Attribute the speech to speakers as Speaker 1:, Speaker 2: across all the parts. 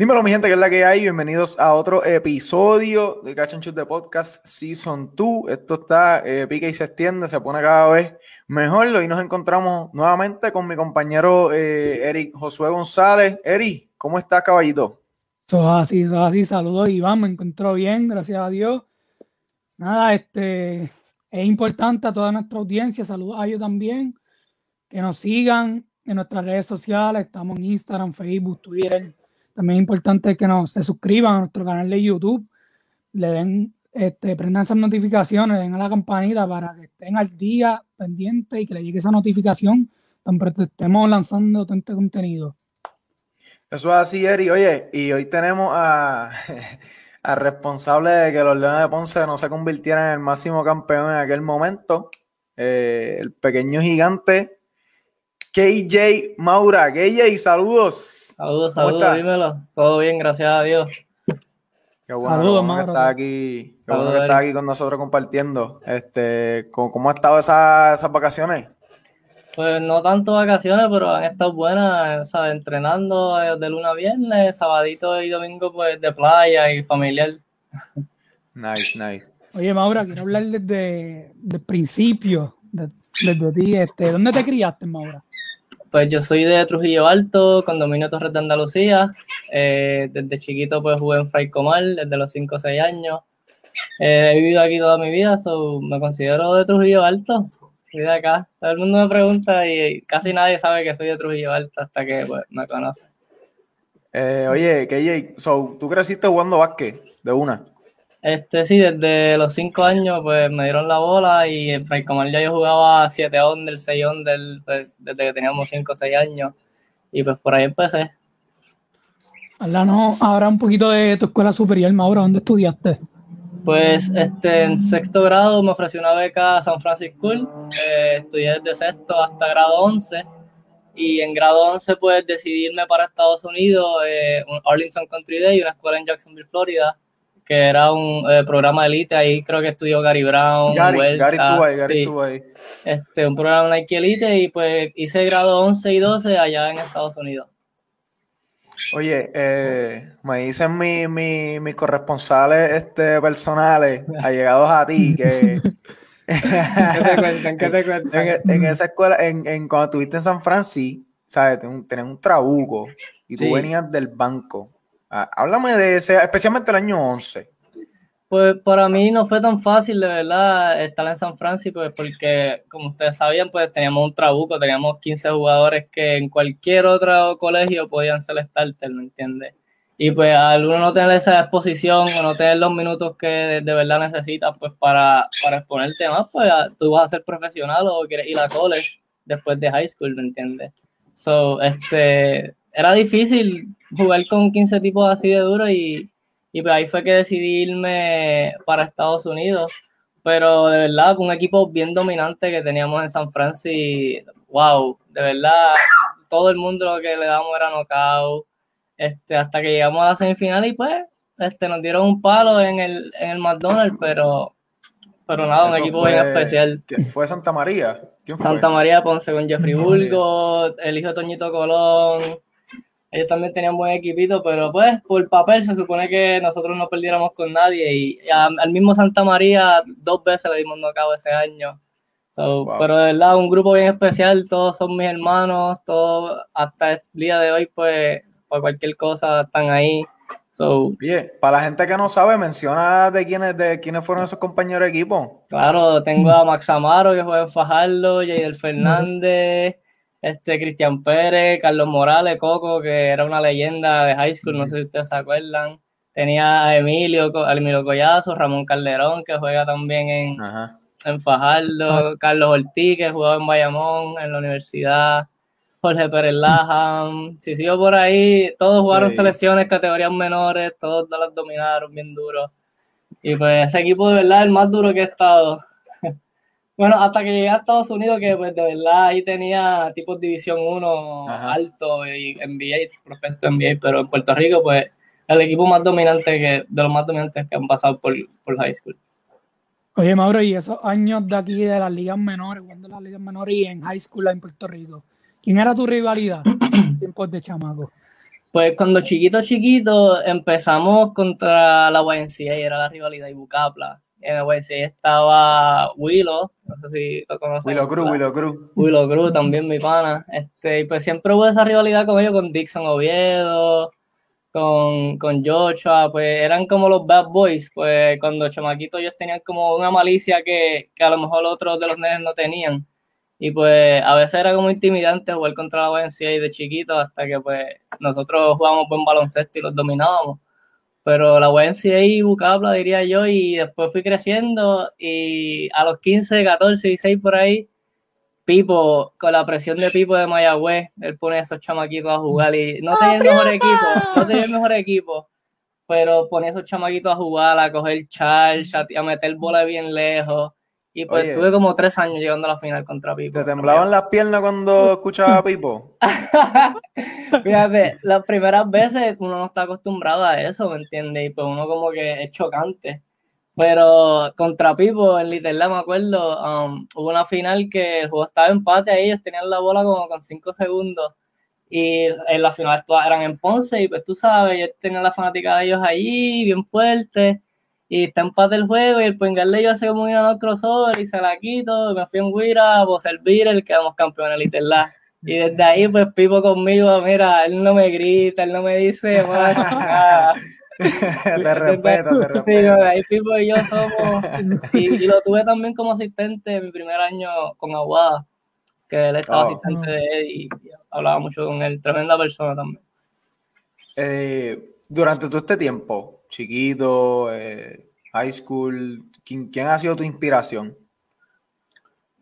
Speaker 1: Dímelo, mi gente, que es la que hay. Bienvenidos a otro episodio de Catch and Shoot de Podcast Season 2. Esto está, eh, pica y se extiende, se pone cada vez mejor. Hoy nos encontramos nuevamente con mi compañero eh, Eric Josué González. Eric, ¿cómo estás, caballito?
Speaker 2: Eso así, eso así. Saludos, Iván. Me encontró bien, gracias a Dios. Nada, este es importante a toda nuestra audiencia. Saludos a ellos también. Que nos sigan en nuestras redes sociales. Estamos en Instagram, Facebook, Twitter también es importante que nos se suscriban a nuestro canal de YouTube, le den, este, prendan esas notificaciones, den a la campanita para que estén al día pendiente y que le llegue esa notificación tan pronto estemos lanzando todo este contenido.
Speaker 1: Eso es así, Eri. Oye, y hoy tenemos a, al responsable de que los Leones de Ponce no se convirtieran en el máximo campeón en aquel momento, eh, el pequeño gigante KJ Maura. KJ, saludos.
Speaker 3: Saludos, saludos, dímelo. Todo bien, gracias a Dios.
Speaker 1: Qué bueno, saludos, que está aquí, qué bueno que está aquí con nosotros compartiendo. Este, ¿cómo, han estado esas, vacaciones?
Speaker 3: Pues no tanto vacaciones, pero han estado buenas, ¿sabes? Entrenando de luna a viernes, sabadito y domingo pues de playa y familiar.
Speaker 1: Nice, nice.
Speaker 2: Oye, Maura, quiero hablar desde, el principio, desde ti. Este, ¿Dónde te criaste, Maura?
Speaker 3: Pues yo soy de Trujillo Alto, condominio Torres de Andalucía. Eh, desde chiquito pues jugué en Fray Comal, desde los 5 o 6 años. Eh, he vivido aquí toda mi vida, so me considero de Trujillo Alto. Soy de acá. Todo el mundo me pregunta y casi nadie sabe que soy de Trujillo Alto hasta que pues, me conoce.
Speaker 1: Eh, oye, KJ, so, ¿tú creciste jugando básquet de una?
Speaker 3: Este sí, desde los 5 años pues me dieron la bola y en Fray ya yo jugaba 7 under, 6 under pues, desde que teníamos 5 o 6 años y pues por ahí empecé.
Speaker 2: Háblanos ahora un poquito de tu escuela superior, Mauro, ¿dónde estudiaste?
Speaker 3: Pues este, en sexto grado me ofreció una beca a San Francisco School, eh, estudié desde sexto hasta grado 11 y en grado 11 pues decidirme para Estados Unidos, eh, un Arlington Country Day, una escuela en Jacksonville, Florida, que era un eh, programa de élite, ahí creo que estudió Gary Brown,
Speaker 1: Gary, Gary Gary
Speaker 3: Este, un programa Nike Elite y pues hice grado 11 y 12 allá en Estados Unidos.
Speaker 1: Oye, eh, me dicen mis mi, corresponsales este, personales allegados a ti que...
Speaker 3: ¿Qué te cuentan? ¿Qué te cuentan?
Speaker 1: En, esa escuela, en, en, cuando estuviste en San Francisco, ¿sabes? Tenías un trabuco y tú venías del banco Ah, háblame de ese, especialmente el año 11.
Speaker 3: Pues para mí no fue tan fácil, de verdad, estar en San Francisco, pues porque, como ustedes sabían, pues teníamos un trabuco, teníamos 15 jugadores que en cualquier otro colegio podían ser starter, ¿me entiendes? Y pues al uno no tener esa exposición o no tener los minutos que de, verdad necesitas, pues para, para exponerte más, pues tú vas a ser profesional o quieres ir a college después de high school, ¿me entiendes? So, este, era difícil jugar con 15 tipos así de duros y, y pues ahí fue que decidí irme para Estados Unidos. Pero de verdad, un equipo bien dominante que teníamos en San Francisco, wow, de verdad, todo el mundo lo que le damos era knockout, este, hasta que llegamos a la semifinal y pues este, nos dieron un palo en el, en el McDonald's, pero, pero nada, un equipo bien especial.
Speaker 1: ¿Fue Santa María?
Speaker 3: Santa María Ponce con Jeffrey Bulgo, el hijo de Toñito Colón, ellos también tenían buen equipito, pero pues por papel se supone que nosotros no perdiéramos con nadie y, al mismo Santa María dos veces le dimos no cabo ese año. Pero de verdad, un grupo bien especial, todos son mis hermanos, todos hasta el día de hoy, pues por cualquier cosa están ahí. So,
Speaker 1: Bien, para la gente que no sabe, menciona de quiénes, de quiénes fueron esos compañeros de equipo.
Speaker 3: Claro, tengo a Max Amaro que juega en Fajardo, Jader Fernández este Cristian Pérez, Carlos Morales, Coco, que era una leyenda de high school, no sé si ustedes se acuerdan. Tenía a Emilio, a Emilio Collazo, Ramón Calderón, que juega también en, en Fajardo, Carlos Ortiz, que jugaba en Bayamón, en la universidad, Jorge Pérez Laham, si sigo por ahí, todos jugaron selecciones, categorías menores, todos las dominaron bien duro. Y pues ese equipo de verdad es el más duro que he estado. Bueno, hasta que llegué a Estados Unidos, que pues de verdad ahí tenía tipo División 1 alto y NBA, prospecto NBA, pero en Puerto Rico, pues el equipo más dominante, que de los más dominantes que han pasado por, por high school.
Speaker 2: Oye, Mauro, y esos años de aquí de las ligas menores, cuando las ligas menores y en high school en Puerto Rico, ¿quién era tu rivalidad en tiempos de chamaco?
Speaker 3: Pues cuando chiquito, chiquito, empezamos contra la YNCA, era la rivalidad y En la YNCA estaba Willow, no sé si lo conoces.
Speaker 1: Willow Cruz, Willow Cruz.
Speaker 3: Willow Cruz, también mi pana. Este, y pues siempre hubo esa rivalidad con ellos, con Dixon Oviedo, con, con Joshua, pues eran como los bad boys, pues cuando chamaquitos ellos tenían como una malicia que, que a lo mejor otros de los nenes no tenían. Y pues a veces era como intimidante jugar contra la y de chiquito hasta que pues nosotros jugábamos buen baloncesto y los dominábamos. Pero la YMCA y Bucapla diría yo y después fui creciendo y a los 15, 14, 16 por ahí, Pipo, con la presión de Pipo de Mayagüez, él pone a esos chamaquitos a jugar y no tenía el mejor equipo, no tenía el mejor equipo, pero ponía a esos chamaquitos a jugar, a coger charge, a meter bola bien lejos y pues estuve tuve como tres años llegando a la final contra Pipo.
Speaker 1: ¿Te temblaban las piernas cuando escuchaba a Pipo?
Speaker 3: Fíjate, las primeras veces uno no está acostumbrado a eso, ¿me entiendes? Y pues uno como que es chocante. Pero contra Pipo, en Little me acuerdo, um, hubo una final que el juego estaba empate ahí, ellos tenían la bola como con cinco segundos. Y en la final todas eran en Ponce, y pues tú sabes, ellos tenían la fanática de ellos allí, bien fuerte y está empate el juego y el Pengal yo hace como un crossover y se la quito, me fui en Guira, a servir el quedamos campeones literal. Y desde ahí pues Pipo conmigo, mira, él no me grita, él no me dice más nada.
Speaker 1: te respeto, te respeto. Sí,
Speaker 3: ahí Pipo y yo somos, y, lo tuve también como asistente en mi primer año con Aguada, que él estaba oh. asistente de él y, hablaba mucho con él, tremenda persona también.
Speaker 1: Eh, durante todo este tiempo, chiquito, eh, high school? ¿Quién, ha sido tu inspiración?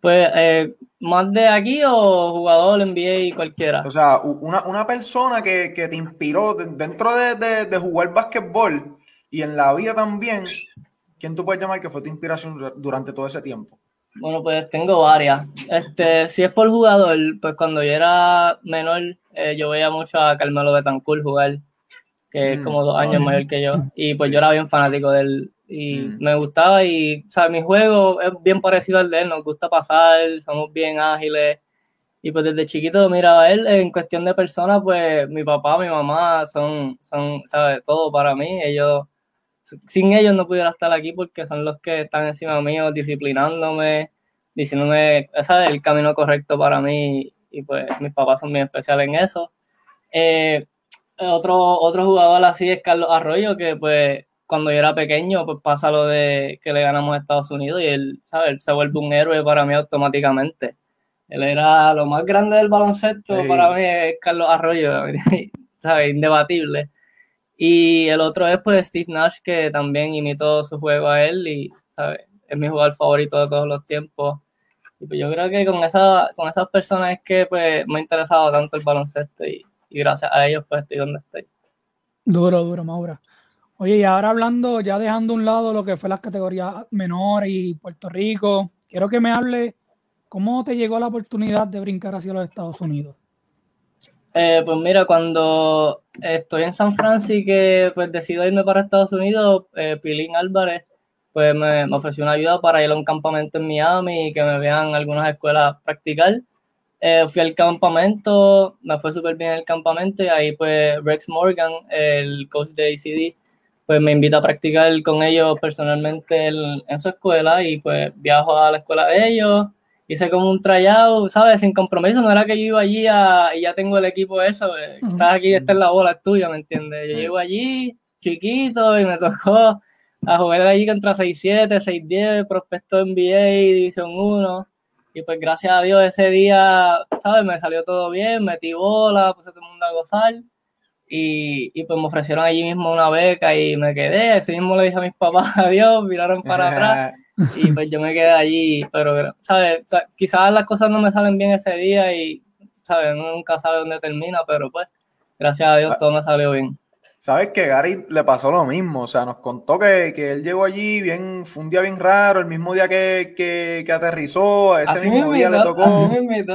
Speaker 3: Pues, eh, ¿más de aquí o jugador NBA cualquiera?
Speaker 1: O sea, una, persona que, te inspiró dentro de, jugar básquetbol y en la vida también, ¿quién tú puedes llamar que fue tu inspiración durante todo ese tiempo?
Speaker 3: Bueno, pues tengo varias. Este, si es por jugador, pues cuando yo era menor, eh, yo veía mucho a Carmelo Betancourt jugar que es mm. como dos años mayor que yo. Y pues yo era bien fanático de él y mm. me gustaba y, o sea, mi juego es bien parecido al de él, nos gusta pasar, somos bien ágiles. Y pues desde chiquito miraba a él, en cuestión de personas, pues mi papá, mi mamá son, son, ¿sabes? Todo para mí. Ellos, sin ellos no pudiera estar aquí porque son los que están encima mío, disciplinándome, diciéndome, ¿sabes? El camino correcto para mí. Y pues mis papás son muy especiales en eso. Eh, otro, otro jugador así es Carlos Arroyo, que pues cuando yo era pequeño, pues pasa lo de que le ganamos a Estados Unidos y él, ¿sabes? se vuelve un héroe para mí automáticamente. Él era lo más grande del baloncesto, para mí es Carlos Arroyo, ¿sabes? Indebatible. Y el otro es pues Steve Nash, que también imitó su juego a él y, ¿sabes? Es mi jugador favorito de todos los tiempos. Y pues yo creo que con, esa, con esas personas es que pues me ha interesado tanto el baloncesto y, y gracias a ellos pues estoy donde estoy.
Speaker 2: Duro, duro, Maura. Oye, y ahora hablando, ya dejando a un lado lo que fue las categorías menores y Puerto Rico, quiero que me hable cómo te llegó la oportunidad de brincar hacia los Estados Unidos.
Speaker 3: Eh, pues mira, cuando estoy en San Francisco que pues decido irme para Estados Unidos, eh, Pilín Álvarez pues me, me, ofreció una ayuda para ir a un campamento en Miami y que me vean algunas escuelas practicar. Eh, fui al campamento, me fue súper bien el campamento y ahí pues Rex Morgan, el coach de ACD, pues me invita a practicar con ellos personalmente en su escuela y pues viajo a la escuela de ellos, hice como un tryout, ¿sabes? Sin compromiso, no era que yo iba allí y ya tengo el equipo eso, pues, estás aquí, esta es la bola es tuya, ¿me entiendes? Yo llego allí chiquito y me tocó a jugar allí contra 6-7, 6-10, prospecto NBA, División 1 y pues gracias a Dios ese día, ¿sabes? Me salió todo bien, metí bola, puse todo el mundo a gozar. Y, y, pues me ofrecieron allí mismo una beca y me quedé. Ese mismo le dije a mis papás adiós, miraron para atrás y pues yo me quedé allí. Pero, ¿sabes? quizás las cosas no me salen bien ese día y, ¿sabes? Uno nunca sabe dónde termina, pero pues gracias a Dios todo me salió bien.
Speaker 1: Sabes que Gary le pasó lo mismo, o sea, nos contó que, que, él llegó allí bien, fue un día bien raro, el mismo día que, que, que aterrizó, ese mismo día le tocó.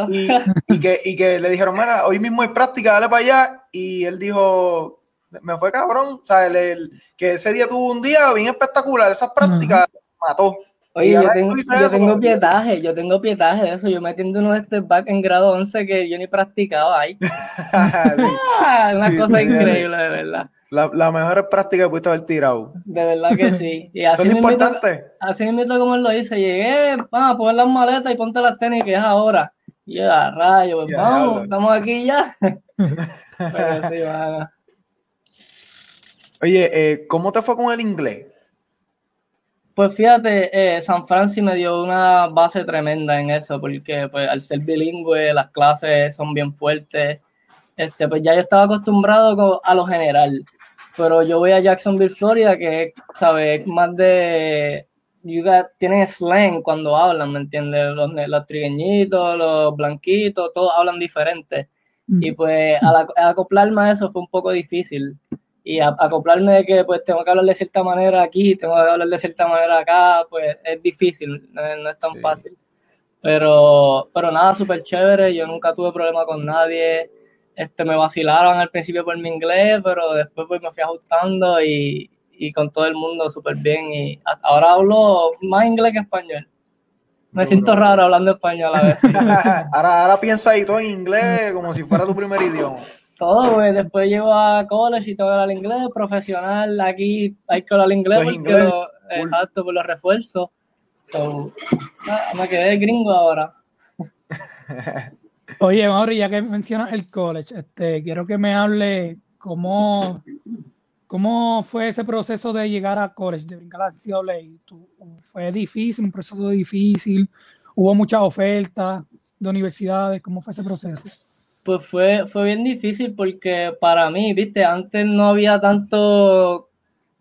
Speaker 1: Y, y, que, y que le dijeron, mira, hoy mismo hay práctica, dale para allá. Y él dijo, me fue cabrón, o sea, el, que ese día tuvo un día bien espectacular, esas prácticas mató.
Speaker 3: Oye, yo tengo, yo tengo pietaje, yo tengo pietaje de eso. Yo metiendo unos step back en grado 11 que yo ni practicaba ahí. Ah, una cosa increíble, de verdad.
Speaker 1: La, la mejor práctica que pudiste haber tirado.
Speaker 3: De verdad que sí. Y así
Speaker 1: es importante.
Speaker 3: así mismo como él lo dice, llegué, vamos a poner las maletas y ponte las tenis que es ahora. Y yo, a rayo, pues vamos, estamos aquí ya. Pero sí,
Speaker 1: Oye, eh, ¿cómo te fue con el inglés?
Speaker 3: Pues fíjate, eh, San Francisco me dio una base tremenda en eso, porque pues, al ser bilingüe las clases son bien fuertes. Este, pues ya yo estaba acostumbrado a lo general, pero yo voy a Jacksonville, Florida, que, ¿sabes? Más de... tienen slang cuando hablan, ¿me entiendes? Los, los trigueñitos, los blanquitos, todos hablan diferente. Y pues al, acoplarme a eso fue un poco difícil y acoplarme de que pues tengo que hablar de cierta manera aquí, tengo que hablar de cierta manera acá, pues es difícil, no, es tan fácil. Pero, pero nada, súper chévere, yo nunca tuve problema con nadie, este, me vacilaron al principio por mi inglés, pero después pues me fui ajustando y, y con todo el mundo súper bien y ahora hablo más inglés que español. Me siento raro hablando español a veces.
Speaker 1: ahora, ahora piensa ahí todo en inglés como si fuera tu primer idioma
Speaker 3: todo, güey. Después llego a college y tengo que hablar inglés, profesional, aquí hay que hablar inglés porque exacto, por los refuerzos. me quedé gringo ahora.
Speaker 2: Oye, Mauri, ya que mencionas el college, este, quiero que me hable cómo, cómo fue ese proceso de llegar a college, de brincar a NCAA. ¿Fue difícil, un proceso difícil? ¿Hubo muchas ofertas de universidades? ¿Cómo fue ese proceso?
Speaker 3: Pues fue, fue bien difícil porque para mí, viste, antes no había tanto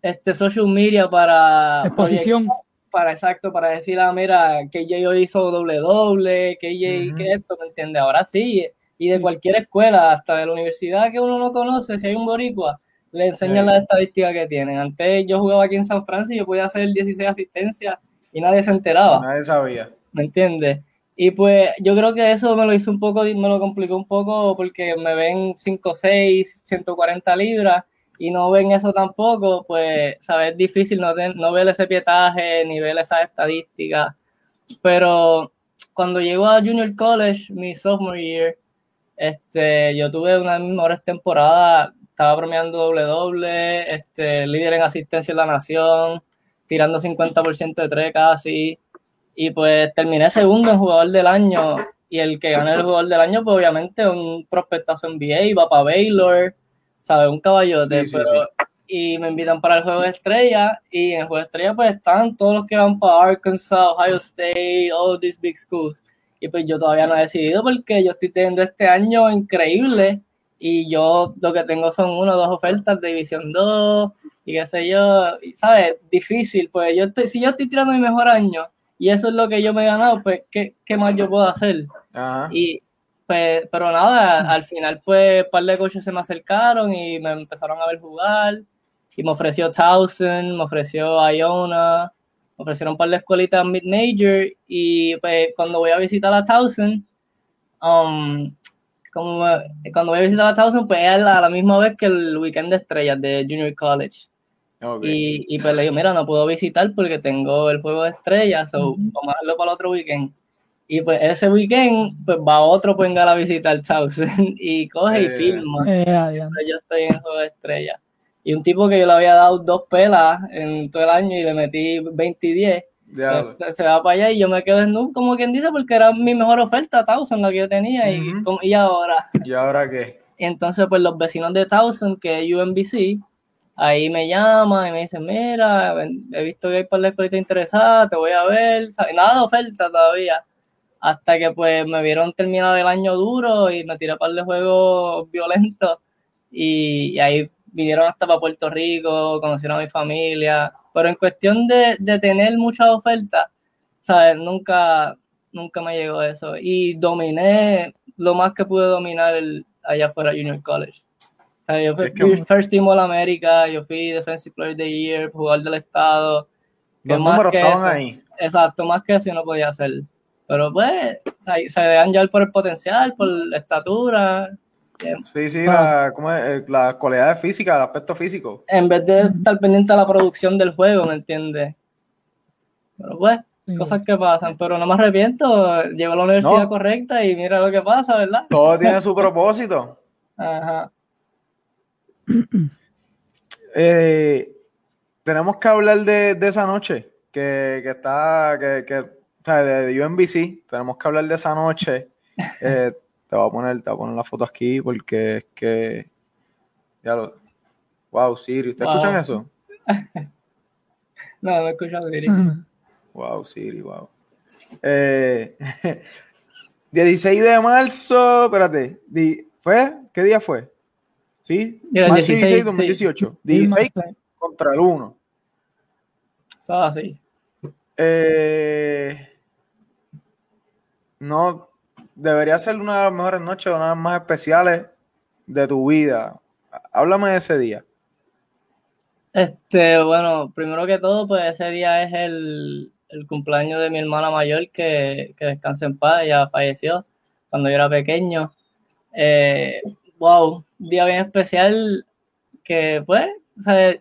Speaker 3: este social media para
Speaker 2: exposición.
Speaker 3: Para, exacto, para decir, ah, mira, que yo hizo doble doble, que uh que esto, ¿me entiende? Ahora sí, y de cualquier escuela, hasta de la universidad que uno no conoce, si hay un boricua, le enseñan las estadísticas que tienen. Antes yo jugaba aquí en San Francisco y yo podía hacer 16 asistencias y nadie se enteraba.
Speaker 1: Nadie sabía.
Speaker 3: ¿Me entiendes? Y pues yo creo que eso me lo hizo un poco, me lo complicó un poco porque me ven 5, 6, 140 libras y no ven eso tampoco, pues, ¿sabes? Es difícil no, no ver ese pietaje ni ver esas estadísticas. Pero cuando llego a Junior College, mi sophomore year, este, yo tuve una de mis mejores temporadas, estaba bromeando doble-doble, este, líder en asistencia en la nación, tirando 50% de tres casi. Y pues terminé segundo en jugador del año. Y el que gane el jugador del año, pues obviamente un prospectazo NBA, va para Baylor, ¿sabes? Un caballote. pero, Y me invitan para el juego de estrella. Y en el juego de estrella, pues están todos los que van para Arkansas, Ohio State, all these big schools. Y pues yo todavía no he decidido porque yo estoy teniendo este año increíble. Y yo lo que tengo son una o dos ofertas de División 2 y qué sé yo, ¿sabes? Difícil, pues yo estoy, si yo estoy tirando mi mejor año y eso es lo que yo me he ganado, pues, ¿qué, qué más yo puedo hacer? Y, pues, pero nada, al final, pues, un par de coaches se me acercaron y me empezaron a ver jugar, y me ofreció Towson, me ofreció Iona, me ofrecieron un par de escuelitas mid-major, y pues, cuando voy a visitar a Towson, um, como cuando voy a visitar a Towson, pues es a la misma vez que el weekend de estrellas de Junior College. Y, y, pues le digo, mira, no puedo visitar porque tengo el juego de estrellas, o vamos a hacerlo para el otro weekend. Y pues ese weekend, pues va otro pues a visitar Towson y coge y filma.
Speaker 2: Eh,
Speaker 3: yo estoy en el juego de estrellas. Y un tipo que yo le había dado dos pelas en todo el año y le metí 20 y 10, pues, se, va para allá y yo me quedo en como quien dice, porque era mi mejor oferta, Towson, la que yo tenía. y, y ahora.
Speaker 1: ¿Y ahora qué?
Speaker 3: entonces, pues los vecinos de Towson, que es UMBC, ahí me llaman y me dicen, mira, he visto que hay para la escuelita interesada, te voy a ver, nada de oferta todavía. Hasta que pues me vieron terminar el año duro y me tiré para de juegos violentos y, ahí vinieron hasta para Puerto Rico, conocieron a mi familia, pero en cuestión de, de tener muchas ofertas, ¿sabes? Nunca, nunca me llegó eso y dominé lo más que pude dominar el, allá afuera Junior College. O sea, yo fui First Team All America, yo fui Defensive Player of the Year, jugador del estado.
Speaker 1: Los números estaban ahí.
Speaker 3: Exacto, más que eso no podía hacer. Pero pues, se, se dejan llevar por el potencial, por la estatura.
Speaker 1: Sí, sí, la, ¿cómo es? Eh, la cualidad física, el aspecto físico.
Speaker 3: En vez de estar pendiente de la producción del juego, ¿me entiendes? Pero pues, cosas que pasan, pero no me arrepiento, llevo a la universidad correcta y mira lo que pasa, ¿verdad?
Speaker 1: Todo tiene su propósito.
Speaker 3: Ajá.
Speaker 1: Eh, tenemos que hablar de, esa noche que, está, que, que, o sea, de UNBC, tenemos que hablar de esa noche. Eh, te voy a poner, te voy a poner la foto aquí porque es que, ya lo, wow, Siri, ¿ustedes escuchan eso?
Speaker 3: no, no escucho Siri.
Speaker 1: Wow, Siri, wow. Eh, 16 de marzo, espérate, ¿fue? ¿Qué día fue? ¿Sí?
Speaker 3: Marzo 16, 16
Speaker 1: 2018. Sí. contra el 1.
Speaker 3: Eso así.
Speaker 1: Eh, no, debería ser una de las mejores noches, una de las más especiales de tu vida. Háblame de ese día.
Speaker 3: Este, bueno, primero que todo, pues ese día es el, el cumpleaños de mi hermana mayor que, que descansa en paz, ella falleció cuando yo era pequeño. Eh, wow, día bien especial que pues, o sea,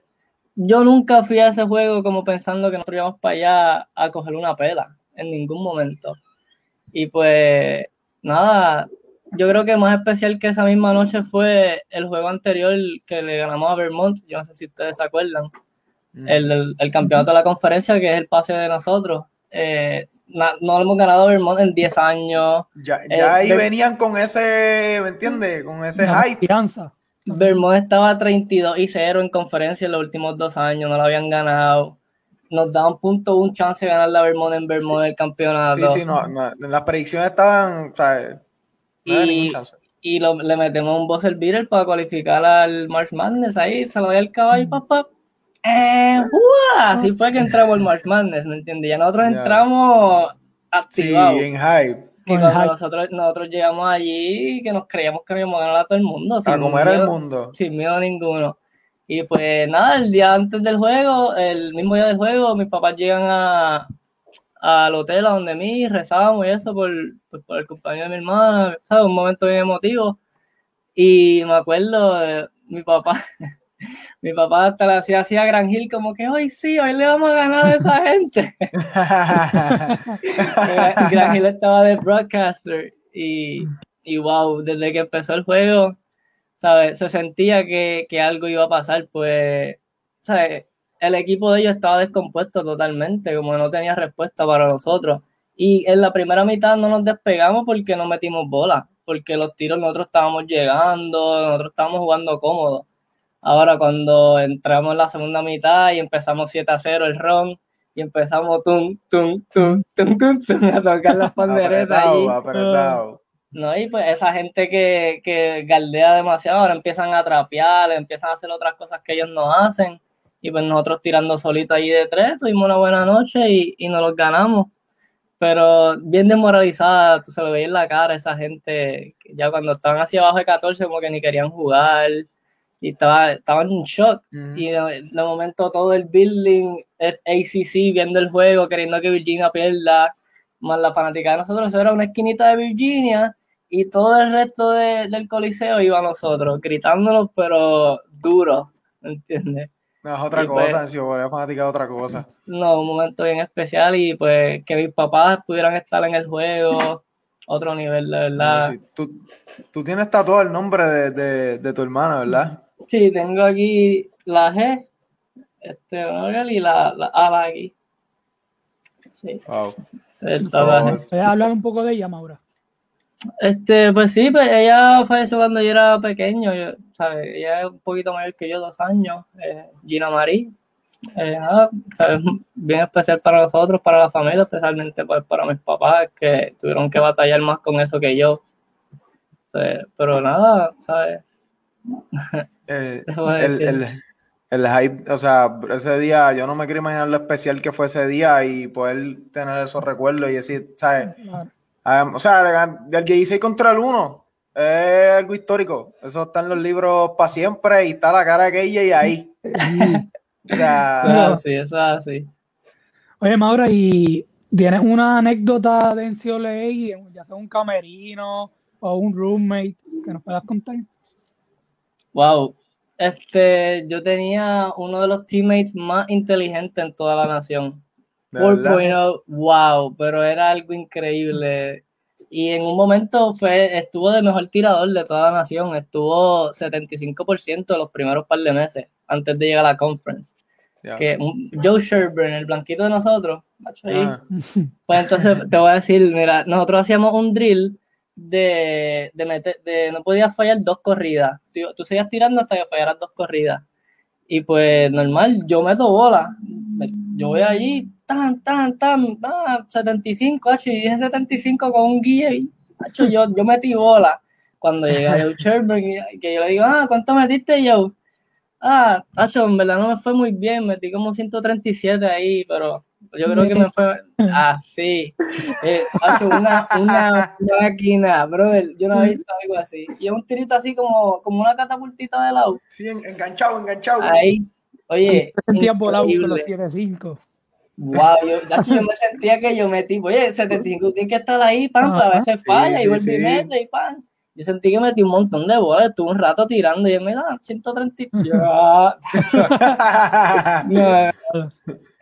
Speaker 3: yo nunca fui a ese juego como pensando que nosotros íbamos para allá a coger una pela, en ningún momento. Y pues, nada, yo creo que más especial que esa misma noche fue el juego anterior que le ganamos a Vermont, yo no sé si ustedes se acuerdan, mm. el, el, campeonato de la conferencia, que es el pase de nosotros. Eh, no, hemos ganado Vermont en 10 años.
Speaker 1: Ya, eh, ahí venían con ese, ¿me entiendes? Con ese hype.
Speaker 3: Vermont estaba 32 y 0 en conferencia en los últimos dos años, no lo habían ganado. Nos daban punto un chance de ganar la Vermont en Vermont el campeonato.
Speaker 1: Sí, sí, no, las predicciones estaban,
Speaker 3: y, y le metemos un buzzer beater para cualificar al March Madness ahí, se lo dio el caballo, papá. Eh, Así fue que entramos al March Madness, ¿me entiendes? Ya nosotros entramos activados.
Speaker 1: Sí, en hype.
Speaker 3: Y cuando nosotros, nosotros llegamos allí, que nos creíamos que íbamos a ganar a todo el mundo.
Speaker 1: Sin como era el mundo.
Speaker 3: Sin miedo ninguno. Y pues nada, el día antes del juego, el mismo día del juego, mis papás llegan a, al hotel a donde mí, rezábamos y eso por, por, el cumpleaños de mi hermana, ¿sabes? Un momento bien emotivo. Y me acuerdo, de, mi papá, mi papá hasta le hacía así a Gran Hill como que hoy sí, hoy le vamos a ganar a esa gente. Gran Hill estaba de broadcaster y, y, wow, desde que empezó el juego, ¿sabes? Se sentía que, que algo iba a pasar, pues, ¿sabes? El equipo de ellos estaba descompuesto totalmente, como no tenía respuesta para nosotros. Y en la primera mitad no nos despegamos porque no metimos bola, porque los tiros nosotros estábamos llegando, nosotros estábamos jugando cómodos Ahora cuando entramos en la segunda mitad y empezamos 7 a 0 el ron y empezamos tum, tum, tum, tum, tum, tum a tocar las panderetas ahí. No, y pues esa gente que, que galdea demasiado, ahora empiezan a trapear, empiezan a hacer otras cosas que ellos no hacen. Y pues nosotros tirando solito ahí de tres, tuvimos una buena noche y, y nos los ganamos. Pero bien desmoralizada, tú se lo veías en la cara esa gente, ya cuando estaban hacia abajo de 14 como que ni querían jugar y estaba, estaba en shock. Y de, momento todo el building, el ACC viendo el juego, queriendo que Virginia pierda, más la fanática de nosotros, eso era una esquinita de Virginia y todo el resto del coliseo iba a nosotros, gritándonos, pero duro, ¿me entiendes?
Speaker 1: No, es otra cosa, pues, si fanática de otra cosa.
Speaker 3: No, un momento bien especial y pues que mis papás pudieran estar en el juego, otro nivel, de verdad.
Speaker 1: tú, tú, tienes tatuado el nombre de, de, de tu hermana, ¿verdad?
Speaker 3: Sí, tengo aquí la G, este, y la, la A aquí. Sí.
Speaker 1: Wow.
Speaker 2: ¿Puedes hablar un poco de ella, Maura?
Speaker 3: Este, pues sí, pues ella falleció cuando yo era pequeño, yo, ¿sabes? Ella es un poquito mayor que yo, dos años, eh, Gina Marie. Eh, ¿sabes? Bien especial para nosotros, para la familia, especialmente pues, para mis papás que tuvieron que batallar más con eso que yo. Pues, pero nada, ¿sabes?
Speaker 1: Eh, el, hype, o sea, ese día, yo no me quiero imaginar lo especial que fue ese día y poder tener esos recuerdos y decir, ¿sabes? o sea, del 16 contra el 1 es algo histórico. Eso está en los libros para siempre y está la cara de aquella y ahí.
Speaker 3: o sea, eso es así.
Speaker 2: Oye, Maura, ¿y tienes una anécdota de NCAA, ya sea un camerino o un roommate, que nos puedas contar?
Speaker 3: Wow. Este, yo tenía uno de los teammates más inteligentes en toda la nación. 4.0, wow, pero era algo increíble. Y en un momento fue, estuvo de mejor tirador de toda la nación, estuvo 75% de los primeros par de meses antes de llegar a la conference. Que Joe Sherburne, el blanquito de nosotros, ah. pues entonces te voy a decir, mira, nosotros hacíamos un drill de, de, meter, de no podías fallar dos corridas. Tú, seguías tirando hasta que fallaras dos corridas. Y pues normal, yo meto bola. Yo voy allí, tan, tan, tan, ah, 75, y dije 75 con un guía y yo, yo metí bola. Cuando llega Joe Sherburne, que yo le digo, ah, ¿cuánto metiste, Joe? Ah, Tacho, en verdad no me fue muy bien, metí como 137 ahí, pero yo creo que me fue así. Eh, una, una máquina, brother, yo no he visto algo así. Y es un tirito así como, como una catapultita de lado.
Speaker 1: Sí, enganchado, enganchado.
Speaker 3: Ahí, oye.
Speaker 2: Sentía volado con los 7-5.
Speaker 3: Wow, yo, yo me sentía que yo metí, oye, 75 tiene que estar ahí, pan, para a veces falla, y vuelve y mete, y pan yo sentí que metí un montón de bolas, estuve un rato tirando y yo me da 130.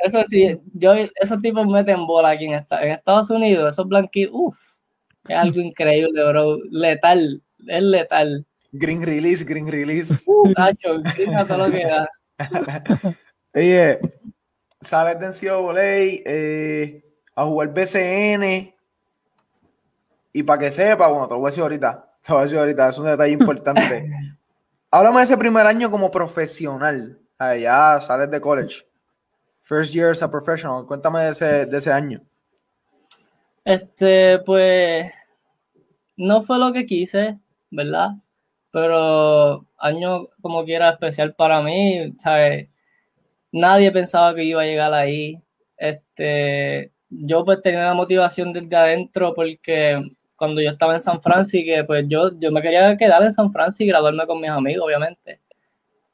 Speaker 3: Eso sí, yo, esos tipos meten bola aquí en, en Estados Unidos, esos blanquitos, uff, es algo increíble, bro, letal, es letal.
Speaker 1: Green release, green release.
Speaker 3: Uh, Nacho, green a todo lo que da.
Speaker 1: Oye, sales de NCAA eh, a jugar BCN y para que sepa, bueno, te lo voy a decir ahorita, te voy a decir ahorita, es un detalle importante. Háblame de ese primer año como profesional. Ya sales de college. First year as a professional. Cuéntame de ese, de ese año.
Speaker 3: Este, pues, no fue lo que quise, ¿verdad? Pero año como quiera especial para mí, ¿sabes? Nadie pensaba que iba a llegar ahí. Este, yo pues tenía la motivación desde adentro porque cuando yo estaba en San Francisco, que pues yo, yo me quería quedar en San Francisco y graduarme con mis amigos, obviamente.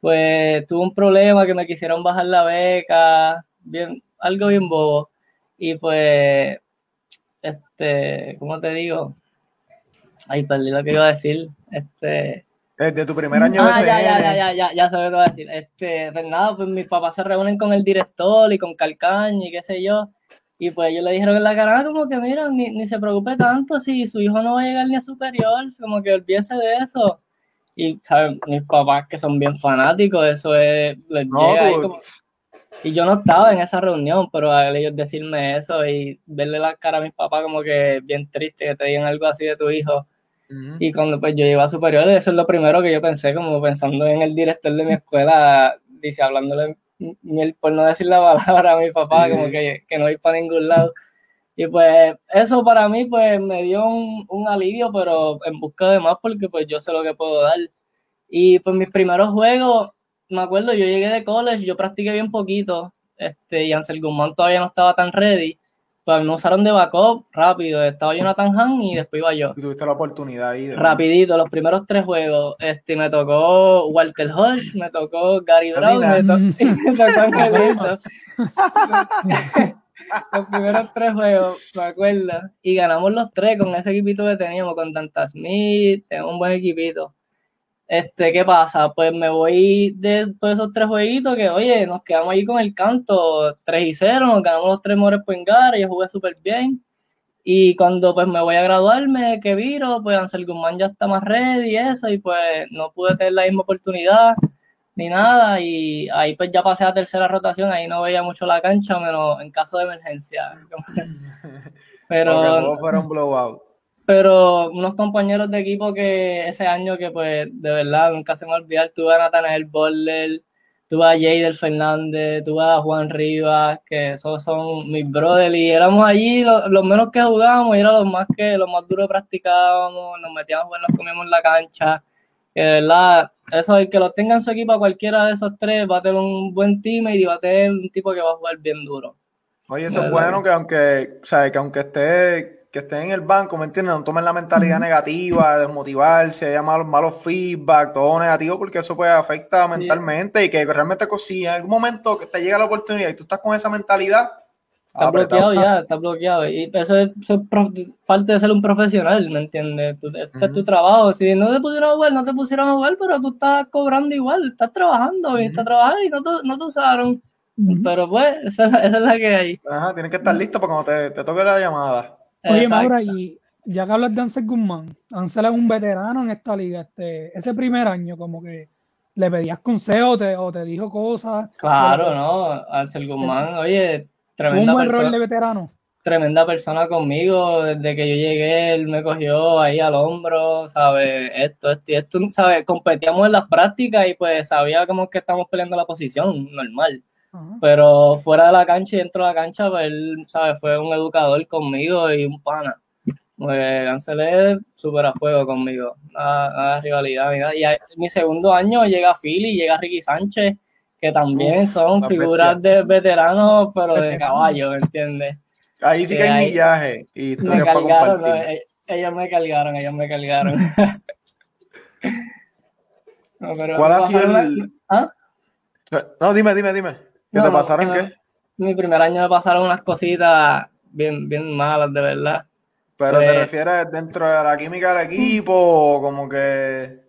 Speaker 3: Pues tuve un problema que me quisieron bajar la beca, bien, algo bien bobo. Y pues, este, ¿cómo te digo? Ay, perdí lo que iba a decir. Este.
Speaker 1: De tu primer año
Speaker 3: ah, ya, ya, ya, ya, ya, ya sé lo que iba a decir. Este, pues nada, pues mis papás se reúnen con el director y con Calcaña y qué sé yo. Y pues ellos le dijeron en la cara, como que mira, ni, ni, se preocupe tanto si su hijo no va a llegar ni a superior, como que olvídese de eso. Y, ¿saben? Mis papás que son bien fanáticos, eso es, les llega como... Y yo no estaba en esa reunión, pero a ellos decirme eso y verle la cara a mis papás como que bien triste que te digan algo así de tu hijo. Y cuando pues yo iba a superior, eso es lo primero que yo pensé, como pensando en el director de mi escuela, dice, hablándole por no decir la palabra a mi papá, como que, que no ir para ningún lado. Y pues eso para mí pues me dio un, un, alivio, pero en busca de más porque pues yo sé lo que puedo dar. Y pues mis primeros juegos, me acuerdo, yo llegué de college, yo practiqué bien poquito, este, y Ansel Guzmán todavía no estaba tan ready pues me usaron de backup rápido. Estaba Jonathan Han y después iba yo.
Speaker 1: Y tuviste la oportunidad ahí.
Speaker 3: Rapidito, los primeros tres juegos. Este, me tocó Walter Hodge, me tocó Gary Brown, me, tocó Angelito. los primeros tres juegos, me acuerdo. Y ganamos los tres con ese equipito que teníamos, con Danta Smith, un buen equipito. Este, ¿qué pasa? Pues me voy de todos esos tres jueguitos que, oye, nos quedamos ahí con el canto 3 y 0, nos ganamos los tres mores y yo jugué súper bien. Y cuando pues me voy a graduarme, que viro, pues Ansel Guzmán ya está más ready y eso, y pues no pude tener la misma oportunidad ni nada, y ahí pues ya pasé a tercera rotación, ahí no veía mucho la cancha, menos en caso de emergencia.
Speaker 1: Pero... fueron blowout
Speaker 3: pero unos compañeros de equipo que ese año que pues de verdad nunca se me olvidar, tuve a Nathanael Boller, tuve a Jader Fernández, tuve a Juan Rivas, que esos son mis brothers y éramos allí los, menos que jugábamos y eran los más que los más duros practicábamos, nos metíamos a nos comíamos en la cancha, que de verdad, eso el que lo tenga en su equipo cualquiera de esos tres va a tener un buen team y va a tener un tipo que va a jugar bien duro.
Speaker 1: Oye, eso es bueno que aunque, o sea, que aunque esté que estén en el banco, ¿me entiendes? No tomen la mentalidad negativa, desmotivarse, haya malos, malos feedback, todo negativo, porque eso pues afecta mentalmente y que realmente si en algún momento que te llega la oportunidad y tú estás con esa mentalidad,
Speaker 3: Está bloqueado ya, está bloqueado. Y eso es, parte de ser un profesional, ¿me entiendes? este es tu trabajo. Si no te pusieron a jugar, no te pusieron a jugar, pero tú estás cobrando igual, estás trabajando, y estás trabajando y no te, no te usaron. Pero pues, esa, es la- esa es la que hay.
Speaker 1: Ajá, tienes que estar listo para cuando te, te toque la llamada.
Speaker 2: Oye. Maura, y ya que hablas de Ansel Guzmán, Ansel es un veterano en esta liga. Este, ese primer año, como que le pedías consejos te- o te dijo cosas.
Speaker 3: Claro, ¿no? Ansel Guzmán, oye,
Speaker 2: Tuvo un
Speaker 3: tremenda
Speaker 2: buen rol de
Speaker 3: persona,
Speaker 2: veterano.
Speaker 3: tremenda persona conmigo. Desde que yo llegué, él me cogió ahí al hombro, ¿sabes? Esto, esto y esto, ¿sabes? Competíamos en las prácticas y pues sabía como que estamos peleando la posición, normal.
Speaker 2: Ajá.
Speaker 3: Pero fuera de la cancha y dentro de la cancha, pues él, ¿sabes? Fue un educador conmigo y un pana. Pues Ansel es súper a fuego conmigo, nada, nada de rivalidad. Y a- mi segundo año llega Philly, llega Ricky Sánchez, que también
Speaker 1: Uf,
Speaker 3: son figuras
Speaker 1: bestia.
Speaker 3: de veteranos, pero de caballo, ¿me entiendes?
Speaker 1: Ahí sí que hay
Speaker 3: ahí-
Speaker 1: millaje y
Speaker 3: Me
Speaker 1: historias para
Speaker 3: cargaron, ¿no?
Speaker 1: compartir.
Speaker 3: E- ellos me cargaron, ellos me cargaron. No, pero
Speaker 1: ¿Cuál ha sido el-
Speaker 3: ¿Ah?
Speaker 1: No, dime, dime, dime. ¿Qué
Speaker 3: No,
Speaker 1: te pasaron qué?
Speaker 3: Mi primer año me pasaron unas cositas bien, bien malas, de verdad.
Speaker 1: Pero te
Speaker 3: Pues-
Speaker 1: refieres dentro de la química del equipo, como que...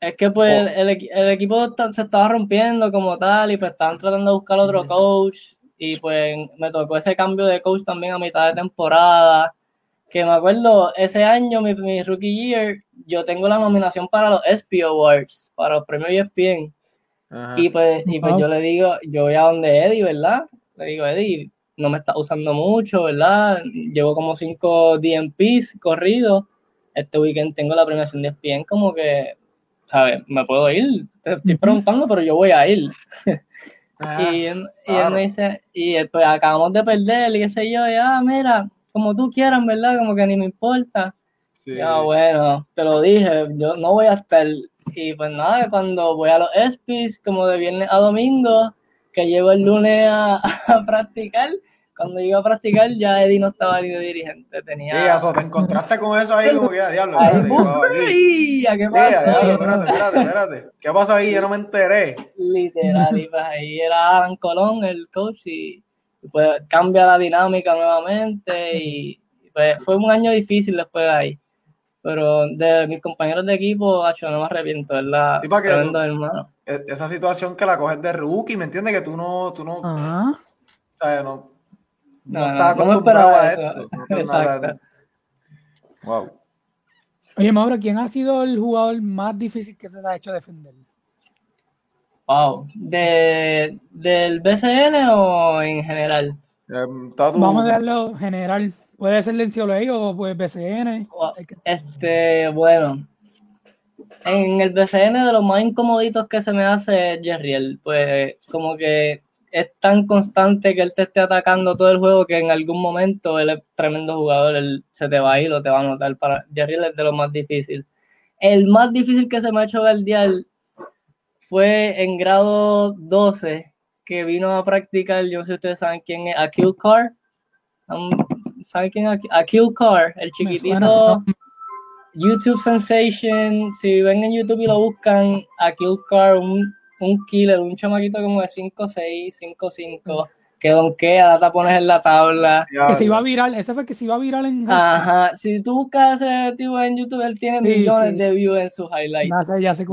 Speaker 3: Es que pues
Speaker 1: Oh.
Speaker 3: el, el equi- el equipo se estaba rompiendo como tal y pues estaban tratando de buscar otro coach y pues me tocó ese cambio de coach también a mitad de temporada. Que me acuerdo, ese año, mi, mi rookie year, yo tengo la nominación para los ESPY Awards, para los premios ESPN.
Speaker 1: Ajá.
Speaker 3: Y pues, y pues yo le digo, yo voy a donde Eddie, ¿verdad? Le digo, Eddie, no me está usando mucho, ¿verdad? Llevo como cinco DMPs corridos. Este weekend tengo la premiación de ESPN, como que, ¿sabes? Me puedo ir. Te estoy preguntando, pero yo voy a ir.
Speaker 1: Ajá.
Speaker 3: Y, él, y me dice, y él, pues acabamos de perder, y qué sé yo, ya, mira, como tú quieras, ¿verdad? Como que ni me importa.
Speaker 1: Sí.
Speaker 3: Ya, bueno, te lo dije, yo no voy a estar. Y pues nada, cuando voy a los ESPYs, como de viernes a domingo, que llego el lunes a, a practicar, cuando llego a practicar ya Eddie no estaba ni de dirigente,
Speaker 1: Sí,
Speaker 3: tenía...
Speaker 1: eso, te encontraste con eso ahí como que, "Ah, diablo,
Speaker 3: Ay,
Speaker 1: espérate,
Speaker 3: ¡bum!
Speaker 1: yo aquí".
Speaker 3: ¡Ey! ¿A qué
Speaker 1: diablo,
Speaker 3: pasó?
Speaker 1: espérate, espérate, espérate. ¿Qué pasó ahí? Yo no me enteré.
Speaker 3: Literal, y pues ahí era Alan Colón, el coach, y pues cambia la dinámica nuevamente, y y, pues fue un año difícil después de ahí. Pero de mis compañeros de equipo, acho, no me arrepiento.
Speaker 1: Sí,
Speaker 3: Tremendo
Speaker 1: no-
Speaker 3: hermano.
Speaker 1: E- Esa situación que la coges de rookie, ¿me entiendes? Que tú no, tú no,
Speaker 2: Ajá.
Speaker 1: sabes, no, no,
Speaker 3: No, no,
Speaker 1: estás
Speaker 3: no me
Speaker 1: acostumbrado
Speaker 3: esperaba
Speaker 1: a
Speaker 3: eso.
Speaker 1: esto. No
Speaker 3: Exacto.
Speaker 1: Wow.
Speaker 2: Oye, Maura, ¿quién ha sido el jugador más difícil que se te ha hecho defender?
Speaker 3: Wow. ¿De, ¿Del BCN o en general?
Speaker 1: Em,
Speaker 2: Vamos a darlo general. Puede ser NCAA o pues BCN.
Speaker 3: Este, bueno. En el BCN de los más incomoditos que se me hace es Jerriel. Pues como que es tan constante que él te esté atacando todo el juego que en algún momento él es tremendo jugador, él se te va a ir o te va a anotar. Para Jerriel es de lo más difícil. El más difícil que se me ha hecho guardiar fue en grado 12, que vino a practicar, yo no sé si ustedes saben quién es, Carr. Um, ¿Saben quién es Akil- Akil Carr? El chiquitito YouTube Sensation. Si ven en YouTube y lo buscan, Akil Carr, un, un killer, un chamaquito como de 5'6, 5'5, que donkea, da tapones en la tabla.
Speaker 2: Que se iba a viral, ese fue el que se iba a viral en
Speaker 3: Ajá, si tú buscas a ese tipo en YouTube, él tiene
Speaker 2: Sí,
Speaker 3: millones
Speaker 2: sí.
Speaker 3: de views en sus highlights.
Speaker 2: Sé, ya sé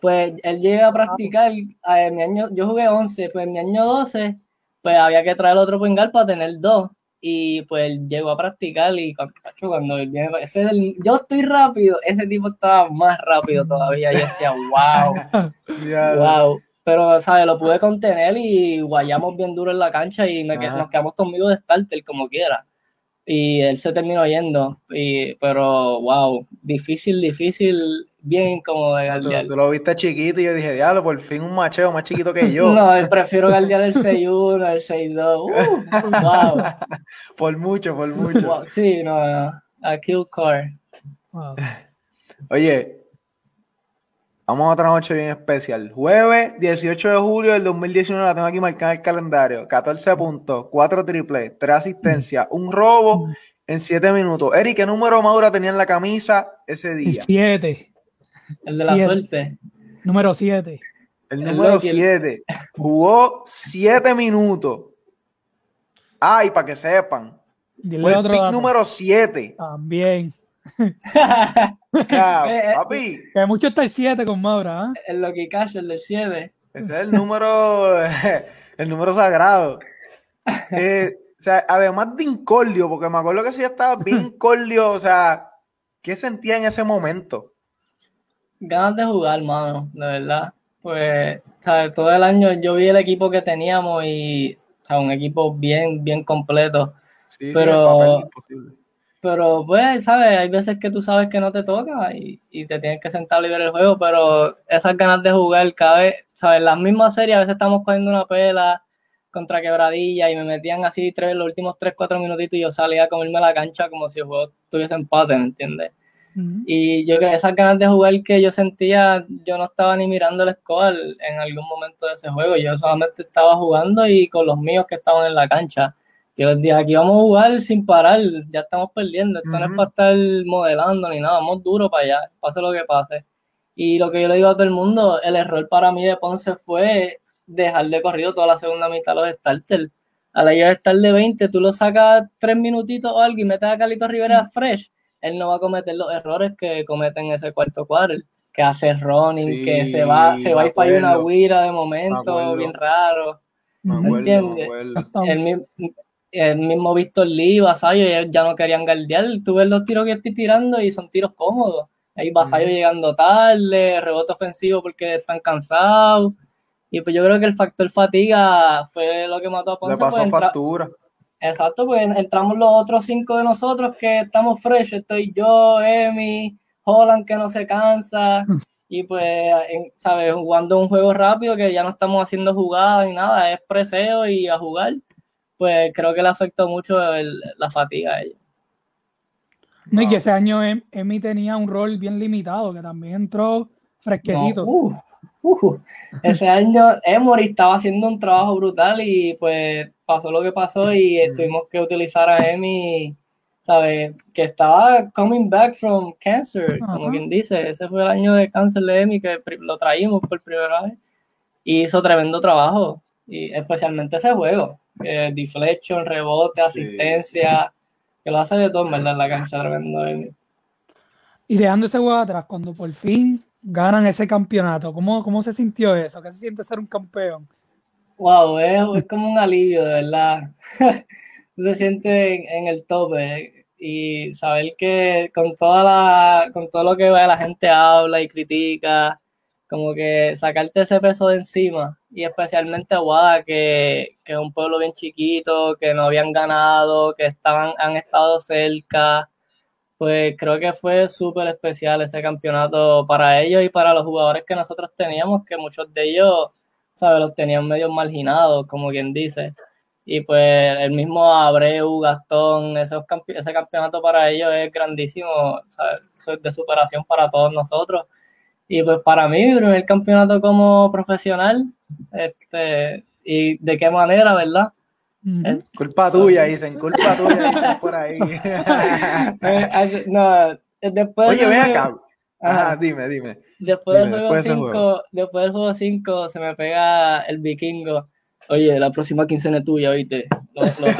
Speaker 3: pues él llega a practicar, a- en mi año, yo jugué 11, pues en mi año 12, pues había que traer otro pingal para tener dos. Y pues él llegó a practicar y cuando, tacho, cuando él viene, ese es el- yo estoy rápido, ese tipo estaba más rápido todavía. Y yo decía, wow, wow. Pero, ¿sabes? Lo pude contener y guayamos bien duro en la cancha y me nos quedamos conmigo de starter como quiera. Y él se terminó yendo. Y, pero, wow, difícil, difícil, bien incómodo de
Speaker 1: Tú,
Speaker 3: guardiar.
Speaker 1: tú lo viste chiquito y yo dije, diablo, por fin un macheo más chiquito que yo.
Speaker 3: No, prefiero guardiar el 6-1, el 6-2. Uh, wow,
Speaker 1: Por mucho, por mucho.
Speaker 3: wow. Sí, no, no. A kill car.
Speaker 2: Wow.
Speaker 1: Oye, vamos a otra noche bien especial. Jueves 18 de julio del 2019, la tengo aquí marcada en el calendario. 14 puntos, 4 triples, 3 asistencias, un robo en 7 minutos. Eric, ¿qué número Maura tenía en la camisa ese
Speaker 2: El
Speaker 1: día?
Speaker 2: 7,
Speaker 3: El de la
Speaker 2: Siete.
Speaker 3: suerte.
Speaker 2: número 7.
Speaker 1: El
Speaker 3: el
Speaker 1: número
Speaker 3: Loki, el-
Speaker 1: 7. Jugó 7 minutos. Ay, para que sepan.
Speaker 2: Dile
Speaker 1: Fue el
Speaker 2: otro
Speaker 1: pick
Speaker 2: dato.
Speaker 1: número 7.
Speaker 2: También.
Speaker 3: Eh, eh,
Speaker 1: papi.
Speaker 2: Que mucho está el 7 con Maura, ¿ah?
Speaker 3: El Lucky Cash, el del 7.
Speaker 1: Ese es el número, el número sagrado. Eh, o sea, además de incordio, porque me acuerdo que si ya estaba bien incordio, o sea, ¿qué sentía en ese momento?
Speaker 3: Ganas de jugar, mano, de verdad. Pues, ¿sabes? Todo el año yo vi el equipo que teníamos y, o un equipo bien, bien completo. Sí, pero, sí, pero pues, ¿sabes? Hay veces que tú sabes que no te toca y, te tienes que sentar a ver el juego, pero esas ganas de jugar cada vez, ¿sabes? Las mismas series, a veces estamos cogiendo una pela contra quebradilla y me metían así tres, los últimos 3, 4 minutitos y yo salía a comerme la cancha como si el juego tuviese empate, ¿me entiendes? Y yo creo que esas ganas de jugar que yo sentía, yo no estaba ni mirando el score en algún momento de ese juego, yo solamente estaba jugando y con los míos que estaban en la cancha. Yo les dije, aquí vamos a jugar sin parar, ya estamos perdiendo, esto no es para estar modelando ni nada, vamos duro para allá, pase lo que pase. Y lo que yo le digo a todo el mundo, el error para mí de Ponce fue dejar de corrido toda la segunda mitad los starters. A la de estar de 20, tú lo sacas tres minutitos o algo y metes a Calito Rivera fresh, él no va a cometer los errores que cometen ese cuarto cuarto, que hace running, que se va, se va y falla una guira de momento, bien raro. ¿Me entiendes? el mismo Víctor Lee, Vasallo, ellos ya no querían guardiar. Tú ves los tiros que estoy tirando y son tiros cómodos. Ahí Vasallo llegando tarde, rebote ofensivo porque están cansados. Y pues yo creo que el factor fatiga fue lo que mató a Ponce.
Speaker 1: Le pasó
Speaker 3: pues,
Speaker 1: factura.
Speaker 3: Exacto, pues entramos los otros cinco de nosotros que estamos fresh. Estoy yo, Emi, Holland que no se cansa. Y pues, ¿sabes? Jugando un juego rápido que ya no estamos haciendo jugadas ni nada, es preseo y a jugar pues creo que le afectó mucho la fatiga a ella.
Speaker 2: No, y que ese año em, Emi tenía un rol bien limitado, que también entró fresquecito.
Speaker 3: Uh, uh, ese año Emory estaba haciendo un trabajo brutal y pues pasó lo que pasó y tuvimos que utilizar a Emi, ¿sabes? Que estaba coming back from cancer, como quien dice. Ese fue el año de cáncer de Emi que lo traímos por primera vez y hizo tremendo trabajo, y especialmente ese juego eh, deflection, rebote, asistencia, que lo hace de todo, ¿verdad? La cancha tremendo.
Speaker 2: Y dejando ese juego atrás, cuando por fin ganan ese campeonato, ¿cómo, cómo se sintió eso? ¿Qué se siente ser un campeón?
Speaker 3: Wow, es, como un alivio, de verdad. Tú te sientes en, el tope y saber que con toda la, con todo lo que la gente habla y critica, como que sacarte ese peso de encima y especialmente Aguada, que, es un pueblo bien chiquito, que no habían ganado, que estaban, han estado cerca, pues creo que fue súper especial ese campeonato para ellos y para los jugadores que nosotros teníamos, que muchos de ellos, ¿sabes? Los tenían medio marginados, como quien dice. Y pues el mismo Abreu, Gastón, ese, campeonato para ellos es grandísimo, ¿sabes? es de superación para todos nosotros y pues para mí, mi primer campeonato como profesional, este, y de qué manera, ¿verdad?
Speaker 1: Culpa tuya, dicen, culpa tuya, dicen por ahí.
Speaker 3: No, después
Speaker 1: Oye, ve acá. Ajá, dime, dime.
Speaker 3: Después del juego 5, después del juego 5 se me pega el vikingo. Oye, la próxima quincena es tuya, oíste. Los, los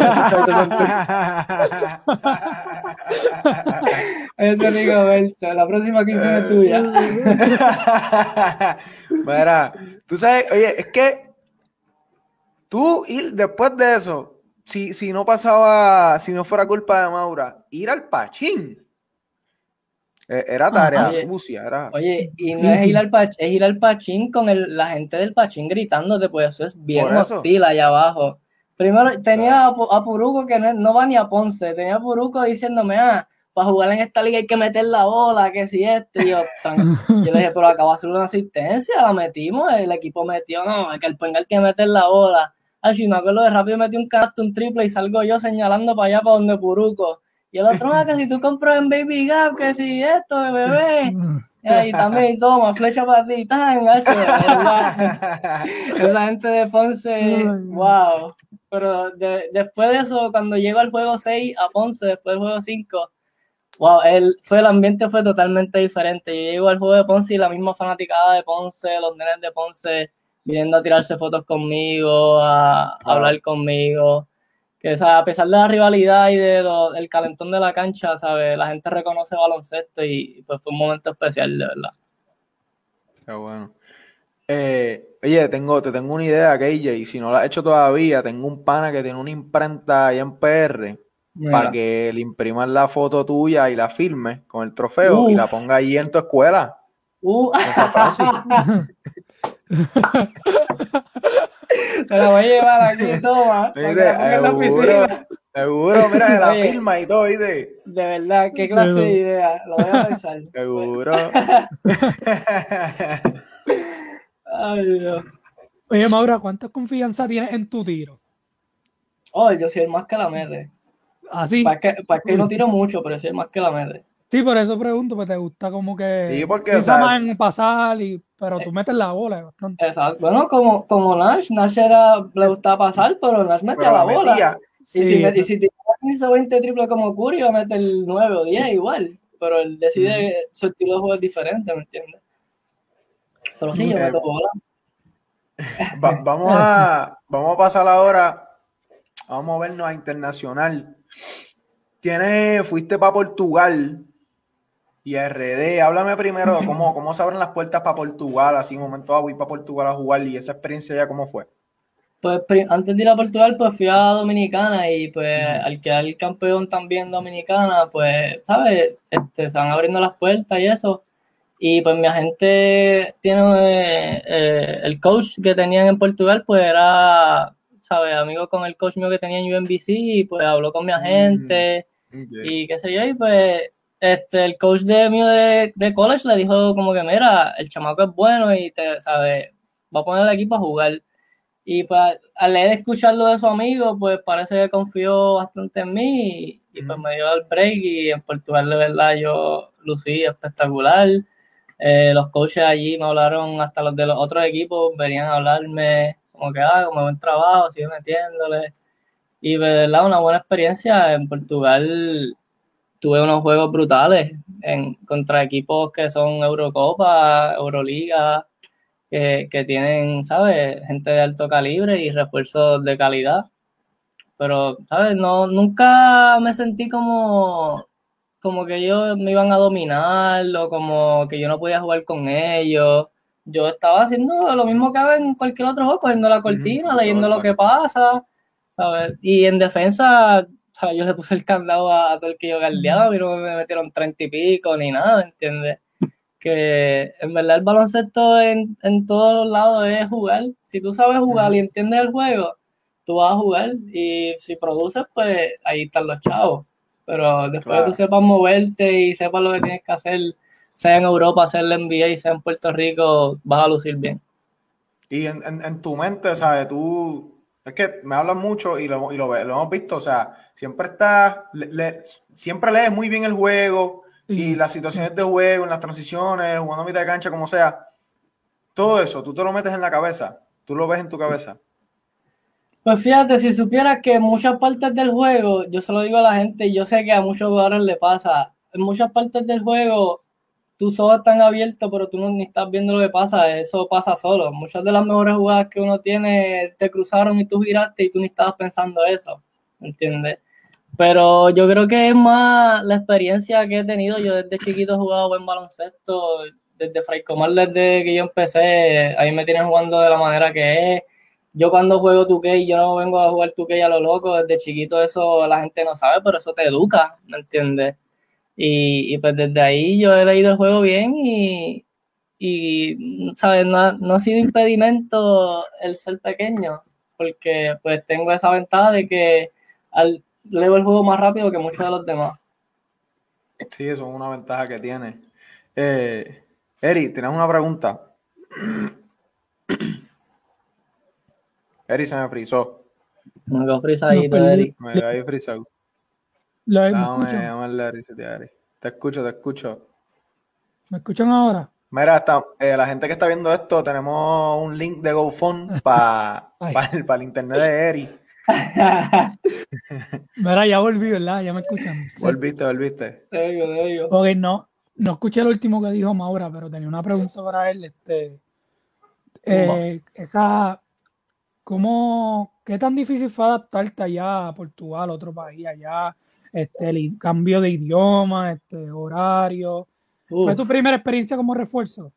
Speaker 3: Ese Rigoberto, la próxima quincena es tuya.
Speaker 1: Mira, tú sabes, oye, es que tú ir después de eso, si, si no pasaba, si no fuera culpa de Maura, ir al Pachín. Eh, era tarea sucia, era.
Speaker 3: Oye, y no es ir al, pach, es ir al Pachín con el, la gente del Pachín gritándote, pues eso es bien hostil allá abajo. Primero tenía a, Puruco que no, va ni a Ponce, tenía a Puruco diciéndome, ah, para jugar en esta liga hay que meter la bola, que si este, yo, yo le dije, pero acabo de hacer una asistencia, la metimos, el equipo metió, no, que el ponga hay que meter la bola. Ay, me acuerdo de rápido metí un canasto, un triple y salgo yo señalando para allá, para donde Puruco. Y el otro, ah, que si tú compras en Baby Gap, que si esto, bebé. Y también, toma, flecha para ti, tan, Esa gente de Ponce, wow. Pero después de eso, cuando llego al juego 6 a Ponce, después del juego 5, wow, el, fue, el ambiente fue totalmente diferente. Yo llego al juego de Ponce y la misma fanaticada de Ponce, los nenes de Ponce, viniendo a tirarse fotos conmigo, a, hablar conmigo. Que, a pesar de la rivalidad y del calentón de la cancha, ¿sabes? La gente reconoce baloncesto y pues fue un momento especial, de verdad.
Speaker 1: Qué bueno. Eh, Oye, tengo, te tengo una idea, KJ. Si no la has hecho todavía, tengo un pana que tiene una imprenta ahí en PR para que le impriman la foto tuya y la firme con el trofeo y la ponga ahí en tu escuela.
Speaker 3: Uh. Te la voy a llevar aquí, toma.
Speaker 1: Seguro, seguro, mira, la firma y todo, ¿viste?
Speaker 3: De verdad, qué clase de idea. Lo voy a pensar.
Speaker 1: Seguro.
Speaker 3: Ay, Dios.
Speaker 2: Oye, Maura, ¿cuánta confianza tienes en tu tiro?
Speaker 3: Oh, yo soy el más que la mete.
Speaker 2: ¿Ah, sí?
Speaker 3: Para que, para que no tiro mucho, pero soy el más que la mete.
Speaker 2: Sí, por eso pregunto, pues te gusta como que.
Speaker 1: Sí, porque,
Speaker 2: piensa
Speaker 1: o sea,
Speaker 2: más en pasar, y, pero tú metes la bola. bastante.
Speaker 3: Exacto. Bueno, como, como Nash, Nash era, le gustaba pasar, pero Nash metía
Speaker 1: pero
Speaker 3: la
Speaker 1: la
Speaker 3: bola. Y
Speaker 2: Sí,
Speaker 3: si, me, y si tiraba 15 o 20 triples como Curry, iba a meter 9 o 10 igual. Pero él decide, su estilo de juego es diferente, ¿me entiendes? Pero sí, yo meto bola.
Speaker 1: Va- vamos, a, vamos a pasar ahora, vamos a movernos a internacional. Tienes, fuiste para Portugal y RD. Háblame primero cómo, cómo se abren las puertas para Portugal. Así, un momento, ah, voy para Portugal a jugar y esa experiencia ya, ¿cómo fue?
Speaker 3: Pues antes de ir a Portugal, pues fui a Dominicana y pues al quedar campeón también Dominicana, pues, ¿sabes? Este, se van abriendo las puertas y eso. Y pues mi agente tiene, eh, eh, el coach que tenían en Portugal, pues era, ¿sabes? Amigo con el coach mío que tenía en UNBC y pues habló con mi agente y qué sé yo, y pues este, el coach de mío de, de college le dijo como que, mira, el chamaco es bueno y te, ¿sabes? Va a poner el equipo a jugar. Y pues al leer escucharlo de su amigo, pues parece que confió bastante en mí y, y, pues me dio el break y en Portugal de verdad yo lucí espectacular. Eh, los coaches allí me hablaron, hasta los de los otros equipos venían a hablarme como que, ah, como buen trabajo, sigue metiéndole. Y de verdad una buena experiencia en Portugal. Tuve unos juegos brutales en, contra equipos que son Eurocopa, Euroliga, que, que tienen, ¿sabes? Gente de alto calibre y refuerzos de calidad. Pero, ¿sabes? No, nunca me sentí como, como que ellos me iban a dominar o como que yo no podía jugar con ellos. Yo estaba haciendo lo mismo que hago en cualquier otro juego, cogiendo la cortina, leyendo lo que pasa, ¿sabes? Y en defensa, ¿sabes? Yo le puse el candado a, a todo el que yo galdeaba, a mí no me metieron treinta y pico ni nada, ¿entiendes? que en verdad el baloncesto en, en todos lados es jugar. Si tú sabes jugar y entiendes el juego, tú vas a jugar y si produces, pues ahí están los chavos. Pero después
Speaker 1: Claro.
Speaker 3: que tú sepas moverte y sepas lo que tienes que hacer, sea en Europa, sea en la NBA y sea en Puerto Rico, vas a lucir bien.
Speaker 1: Y en, en, en tu mente, ¿sabes? Tú, es que me hablas mucho y lo, y lo, lo hemos visto, o sea, siempre estás, le- le- siempre lees muy bien el juego y las situaciones de juego, en las transiciones, jugando a mitad de cancha, como sea. Todo eso, tú te lo metes en la cabeza, tú lo ves en tu cabeza.
Speaker 3: Pues fíjate, si supieras que en muchas partes del juego, yo se lo digo a la gente, y yo sé que a muchos jugadores le pasa, en muchas partes del juego tus ojos están abiertos, pero tú no ni estás viendo lo que pasa, eso pasa solo. Muchas de las mejores jugadas que uno tiene te cruzaron y tú giraste y tú ni estabas pensando eso, ¿entiendes? Pero yo creo que es más la experiencia que he tenido. Yo desde chiquito he jugado buen baloncesto, desde Fray Comar, desde que yo empecé, ahí me tienen jugando de la manera que es. Yo cuando juego 2K, yo no vengo a jugar 2K a lo loco, desde chiquito eso la gente no sabe, pero eso te educa, ¿me entiendes? Y, y pues desde ahí yo he leído el juego bien y, y ¿sabes? No, no ha sido impedimento el ser pequeño, porque pues tengo esa ventaja de que al, leo el juego más rápido que muchos de los demás.
Speaker 1: Sí, eso es una ventaja que tiene. Eh, Eri, tienes una pregunta. Eri se me frizó.
Speaker 3: Me quedo frisadito,
Speaker 2: No.
Speaker 3: Eric.
Speaker 1: Me quedé ahí frizado.
Speaker 2: ¿Lo me
Speaker 1: Dame,
Speaker 2: escuchan?
Speaker 1: dame el Eri, Eri. Te escucho, te escucho.
Speaker 2: ¿Me escuchan ahora?
Speaker 1: Mira, está, eh, la gente que está viendo esto, tenemos un link de GoFund para el, pa el internet de Eri.
Speaker 2: Mira, ya volví, ¿verdad? Ya me escuchan. Sí.
Speaker 1: Volviste, volviste.
Speaker 3: Te digo, te digo.
Speaker 2: Ok, no, no escuché lo último que dijo Maura, pero tenía una pregunta para él. Este, eh, esa, ¿cómo, qué tan difícil fue adaptarte allá a Portugal, otro país, allá, este, el cambio de idioma, este, horario? ¿Fue tu primera experiencia como refuerzo?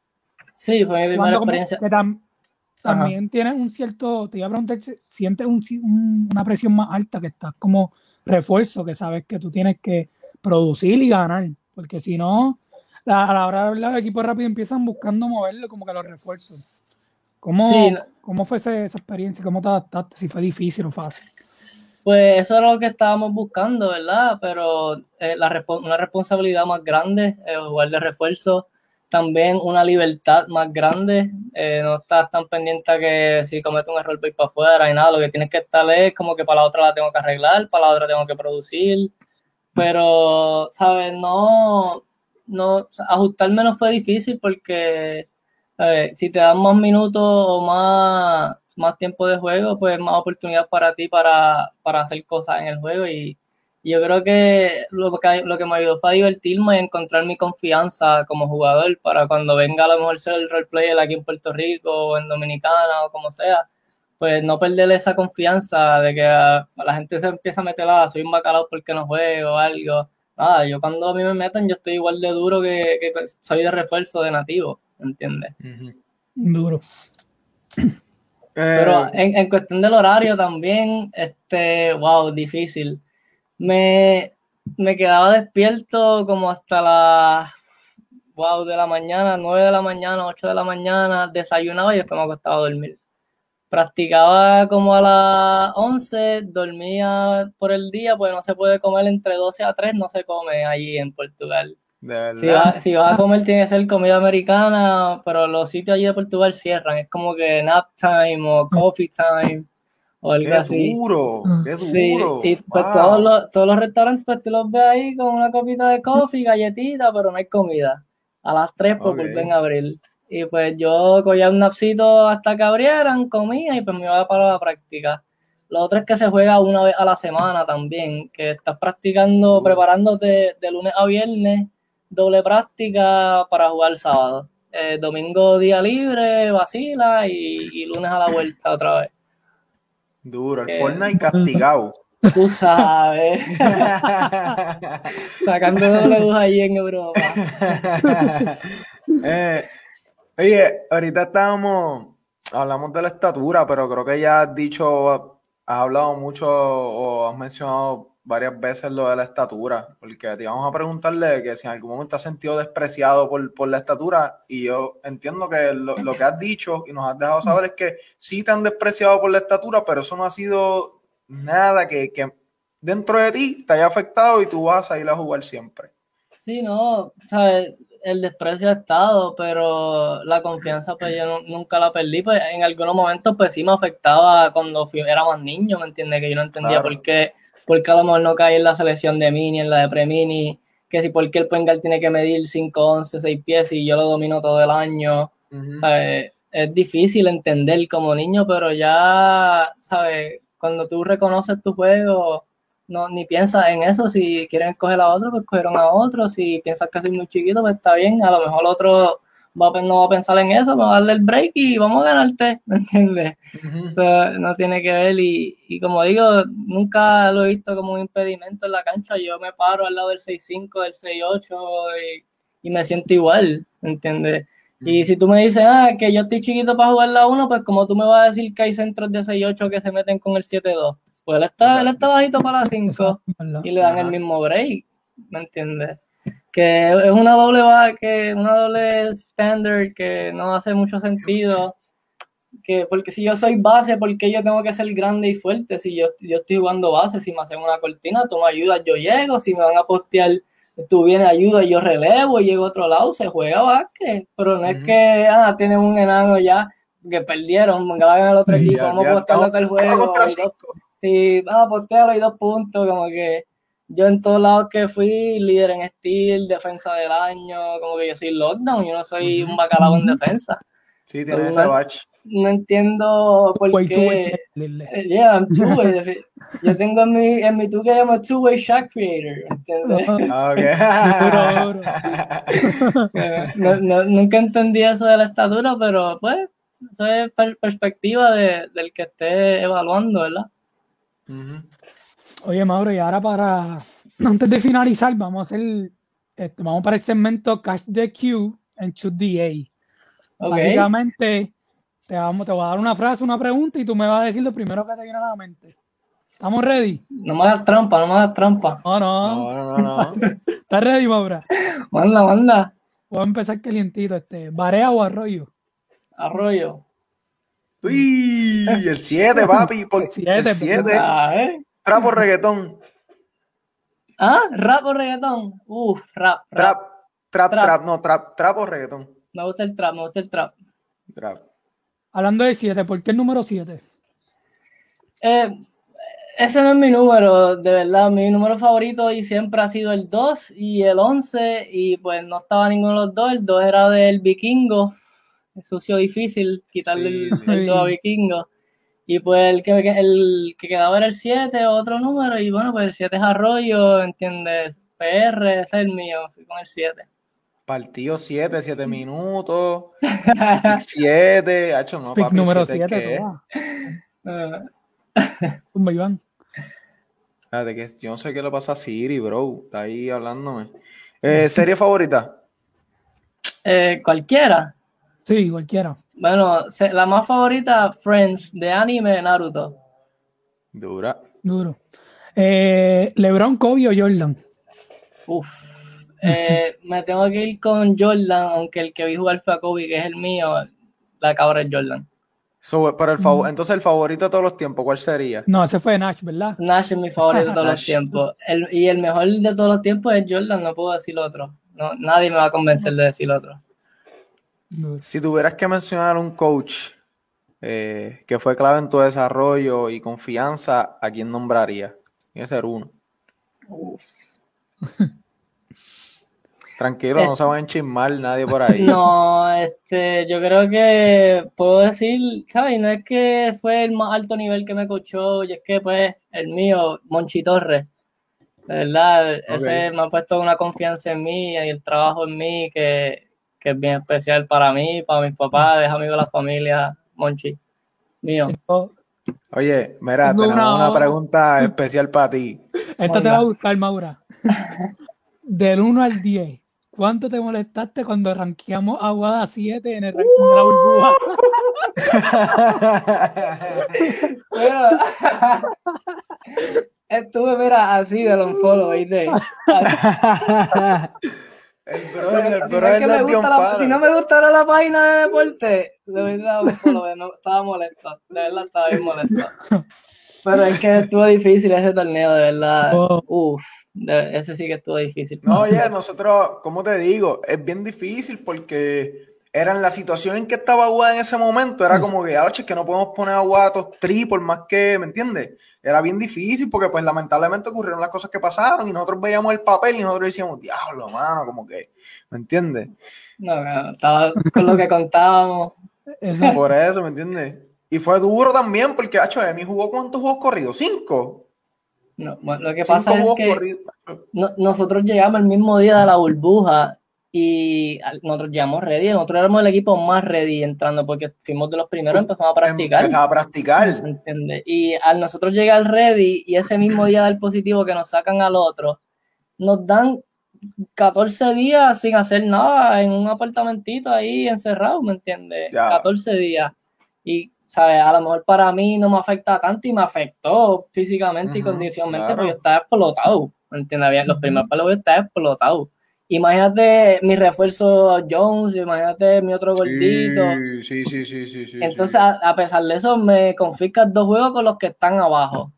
Speaker 3: Sí, fue mi primera
Speaker 2: ¿Cuándo como-
Speaker 3: experiencia.
Speaker 2: que tam- también tienes un cierto, te iba a preguntar, sientes una presión más alta que estás como refuerzo, que sabes que tú tienes que producir y ganar, porque si no, a la hora de hablar, el equipo rápido empiezan buscando moverlo como que los refuerzos. ¿Cómo, ¿cómo fue esa, experiencia? ¿Cómo te adaptaste? Si fue difícil o fácil.
Speaker 3: Pues eso era lo que estábamos buscando, ¿verdad? Pero eh, la, una responsabilidad más grande, eh, jugar de refuerzo, también una libertad más grande, eh, no estás tan pendiente que si cometo un error voy para afuera y nada, lo que tienes que estar es como que para la otra la tengo que arreglar, para la otra tengo que producir, pero, ¿sabes? No, no, ajustarme no fue difícil porque si te dan más minutos o más, más tiempo de juego, pues más oportunidad para ti para, para hacer cosas en el juego y, yo creo que lo, que lo que me ayudó fue a divertirme y encontrar mi confianza como jugador para cuando venga a lo mejor ser el role player aquí en Puerto Rico o en Dominicana o como sea, pues no perderle esa confianza de que la gente se empieza a meter, ah, soy un bacalao porque no juego o algo. Nada, yo cuando a mí me meten, yo estoy igual de duro que, que soy de refuerzo de nativo, ¿entiendes?
Speaker 2: Duro.
Speaker 3: Pero eh, en, en, cuestión del horario también, este, wow, difícil. Me, me quedaba despierto como hasta las, wow, de la mañana, 9 de la mañana, 8 de la mañana, desayunaba y después me acostaba a dormir. Practicaba como a las 11, dormía por el día, pues no se puede comer entre 12 a 3, no se come allí en Portugal. Si vas si va a comer tiene que ser comida americana, pero los sitios allí de Portugal cierran. Es como que nap time o coffee time o algo así.
Speaker 1: Duro, qué duro. Sí,
Speaker 3: y pues todos, los, todos los restaurantes pues tú los ves ahí con una copita de coffee, galletita, pero no hay comida. A las 3 pues vuelven a abrir. Y pues yo cogía un napsito hasta que abrieran, comía y pues me iba para la práctica. Lo otro es que se juega una vez a la semana también, que estás practicando, preparándote de lunes a viernes doble práctica para jugar sábado. Eh, domingo día libre, vacila y, lunes a la vuelta otra vez.
Speaker 1: Duro, el eh, Fortnite castigado.
Speaker 3: Tú sabes. Sacando doble luz ahí en Europa.
Speaker 1: Eh, oye, ahorita estábamos, hablamos de la estatura, pero creo que ya has dicho, has hablado mucho o has mencionado varias veces lo de la estatura, porque te íbamos a preguntarle que si en algún momento has sentido despreciado por, la estatura, y yo entiendo que lo, que has dicho y nos has dejado saber es que sí te han despreciado por la estatura, pero eso no ha sido nada que, dentro de ti te haya afectado y tú vas a ir a jugar siempre.
Speaker 3: Sí, no, sabes, el desprecio ha estado, pero la confianza pues yo nunca la perdí, pues en algunos momentos pues sí me afectaba cuando fui, era más niño, ¿me entiendes? Que yo no entendía por qué porque a lo mejor no cae en la selección de mini, en la de pre-mini, que si porque el Pengal tiene que medir 5, 11, 6 pies y yo lo domino todo el año. Es difícil entender como niño, pero ya, ¿sabes? Cuando tú reconoces tu juego, no, ni piensas en eso. Si quieren escoger a otro, pues cogieron a otro. Si piensas que soy muy chiquito, pues está bien. A lo mejor otro va, no va a pensar en eso, va a darle el break y vamos a ganarte, ¿me entiendes? no tiene que ver y, como digo, nunca lo he visto como un impedimento en la cancha, yo me paro al lado del 6'5, del 6'8 y, y me siento igual, ¿me entiendes? Y si tú me dices, ah, que yo estoy chiquito para jugar la 1, pues como tú me vas a decir que hay centros de 6'8 que se meten con el 7'2, pues él está, él está bajito para la 5 y le dan el mismo break, ¿me entiendes? Que es una doble que una doble standard que no hace mucho sentido que porque si yo soy base ¿por qué yo tengo que ser grande y fuerte si yo, yo estoy jugando base si me hacen una cortina tú me ayudas yo llego si me van a postear tú vienes ayuda yo relevo y llego a otro lado se juega básquet pero no es que ah tienen un enano ya que perdieron van al otro equipo vamos a postearlo el juego y, ah postearlo y dos puntos como que yo en todos lados que fui, líder en steel, defensa del año, como que yo soy lockdown, yo no soy un bacalao en defensa.
Speaker 1: Sí, tienes ese batch.
Speaker 3: No entiendo por qué. Eh, yeah, I'm two-way. yo tengo en mi, en mi tú que llamo two-way shot creator, ¿entiendes? Okay. no, no, nunca entendí eso de la estatura, pero pues, eso es perspectiva de, del que esté evaluando, ¿verdad?
Speaker 2: Oye, Mauro, y ahora para, antes de finalizar, vamos a hacer, este, vamos para el segmento Catch the Q and Shoot the A. Básicamente, te, vamos, te voy a dar una frase, una pregunta y tú me vas a decir lo primero que te viene a la mente. ¿Estamos ready?
Speaker 3: No me hagas trampa, no me hagas trampa.
Speaker 2: No, no.
Speaker 1: No, no, no.
Speaker 2: ¿Estás ready, Maura?
Speaker 3: Manda, manda.
Speaker 2: Voy a empezar calientito. Este, ¿Barea o arroyo?
Speaker 3: Arroyo.
Speaker 1: Uy, el 7, papi. por-
Speaker 2: El siete,
Speaker 1: el 7.
Speaker 3: Ah, ¿eh?
Speaker 1: Trapo reggaetón.
Speaker 3: Ah, rap o reggaetón. Uf, rap, rap.
Speaker 1: Trap, trap,
Speaker 3: Trap.
Speaker 1: trap, no, trap, trap o reggaetón.
Speaker 3: Me gusta el trap, me gusta el trap.
Speaker 1: Trap.
Speaker 2: Hablando de 7, ¿por qué el número 7?
Speaker 3: Eh, ese no es mi número, de verdad. Mi número favorito y siempre ha sido el 2 y el 11. Y pues no estaba ninguno de los dos. El 2 era del vikingo. Es sucio difícil quitarle
Speaker 1: Sí,
Speaker 3: el,
Speaker 1: sí.
Speaker 3: el 2 a vikingo. Y pues el que, el que quedaba era el 7, otro número. Y bueno, pues el 7 es Arroyo, ¿entiendes? PR, ese es el mío. Fui con el 7.
Speaker 1: Partido 7, 7 minutos. 7. Hacho, no,
Speaker 2: Pick
Speaker 1: papi.
Speaker 2: número
Speaker 1: siete,
Speaker 2: 7,
Speaker 1: ¿qué?
Speaker 2: toma.
Speaker 3: Ah,
Speaker 2: Tumba, Iván.
Speaker 1: Espérate, que yo no sé qué le pasa a Siri, bro. Está ahí hablándome. Eh, ¿Serie favorita?
Speaker 3: eh, cualquiera.
Speaker 2: Sí, cualquiera.
Speaker 3: Bueno, se- la más favorita, Friends, de anime, Naruto.
Speaker 1: Dura.
Speaker 2: Duro. Eh, ¿Lebron, Kobe o Jordan?
Speaker 3: Uf. Eh, me tengo que ir con Jordan, aunque el que vi jugar fue a Kobe, que es el mío. La cabra es Jordan.
Speaker 1: So, pero el favor, entonces el favorito de todos los tiempos, ¿cuál sería?
Speaker 2: No, ese fue Nash, ¿verdad?
Speaker 3: Nash es mi favorito de todos los tiempos. El- y el mejor de todos los tiempos es Jordan, no puedo decir otro. No, nadie me va a convencer de decir otro.
Speaker 1: Si tuvieras que mencionar un coach eh, que fue clave en tu desarrollo y confianza, ¿a quién nombraría? Tiene que ser uno.
Speaker 3: Uf.
Speaker 1: Tranquilo, no se van a enchismar nadie por ahí.
Speaker 3: No, este, yo creo que puedo decir, ¿sabes? No es que fue el más alto nivel que me coachó, y es que pues el mío, Monchi Torres, de verdad, ese me ha puesto una confianza en mí y el trabajo en mí que, que es bien especial para mí, para mis papás, es amigo de la familia, Monchi, mío.
Speaker 2: Oh,
Speaker 1: Oye, mira, tenemos
Speaker 2: una-
Speaker 1: una pregunta especial para ti.
Speaker 2: Esta te va a gustar, Maura. Del 1 al 10, ¿cuánto te molestaste cuando rankeamos a Aguada 7 en el ranking de la burbuja?
Speaker 3: Estuve, mira, así de long follow, ¿viste?
Speaker 1: el brother, el
Speaker 3: Si no, es me
Speaker 1: es
Speaker 3: gusta
Speaker 1: Dion
Speaker 3: la-
Speaker 1: Father.
Speaker 3: si no me gustara la página de deporte, le hubiese dado un follow, no, estaba molesto, de verdad estaba bien molesto. Pero es que estuvo difícil ese torneo, de verdad.
Speaker 2: Oh.
Speaker 3: Uf, de- ese sí que estuvo difícil.
Speaker 1: No, oye, nosotros, ¿cómo te digo? Es bien difícil porque era en la situación en que estaba Aguada en ese momento, era como que, ah, che, que no podemos poner a Aguada top 3 por más que, ¿me entiendes? Era bien difícil porque pues lamentablemente ocurrieron las cosas que pasaron y nosotros veíamos el papel y nosotros decíamos, diablo, mano, como que, ¿me entiendes?
Speaker 3: No, no, estaba con lo que contábamos.
Speaker 2: Esa-
Speaker 1: Por eso, ¿me entiendes? Y fue duro también porque, hacho, Emi jugó cuántos juegos corridos, cinco.
Speaker 3: No, bueno, lo que pasa
Speaker 1: Cinco
Speaker 3: es que no- nosotros llegamos el mismo día de la burbuja y nosotros llegamos ready, nosotros éramos el equipo más ready entrando porque fuimos de los primeros, empezamos a practicar.
Speaker 1: Empezaba a practicar.
Speaker 3: ¿entiendes? Y al nosotros llegar ready y ese mismo día del positivo que nos sacan al otro, nos dan 14 días sin hacer nada en un apartamentito ahí encerrado, ¿me entiendes?
Speaker 1: Ya.
Speaker 3: 14 días. Y, ¿sabes? A lo mejor para mí no me afecta tanto y me afectó físicamente y condicionalmente
Speaker 1: claro.
Speaker 3: porque yo estaba explotado, ¿me entiendes? Los primeros palos yo estaba explotado. Imagínate mi refuerzo Jones, imagínate mi otro gordito.
Speaker 1: Sí, sí, sí, sí, sí.
Speaker 3: Entonces,
Speaker 1: sí.
Speaker 3: a, a pesar de eso, me confiscas dos juegos con los que están abajo.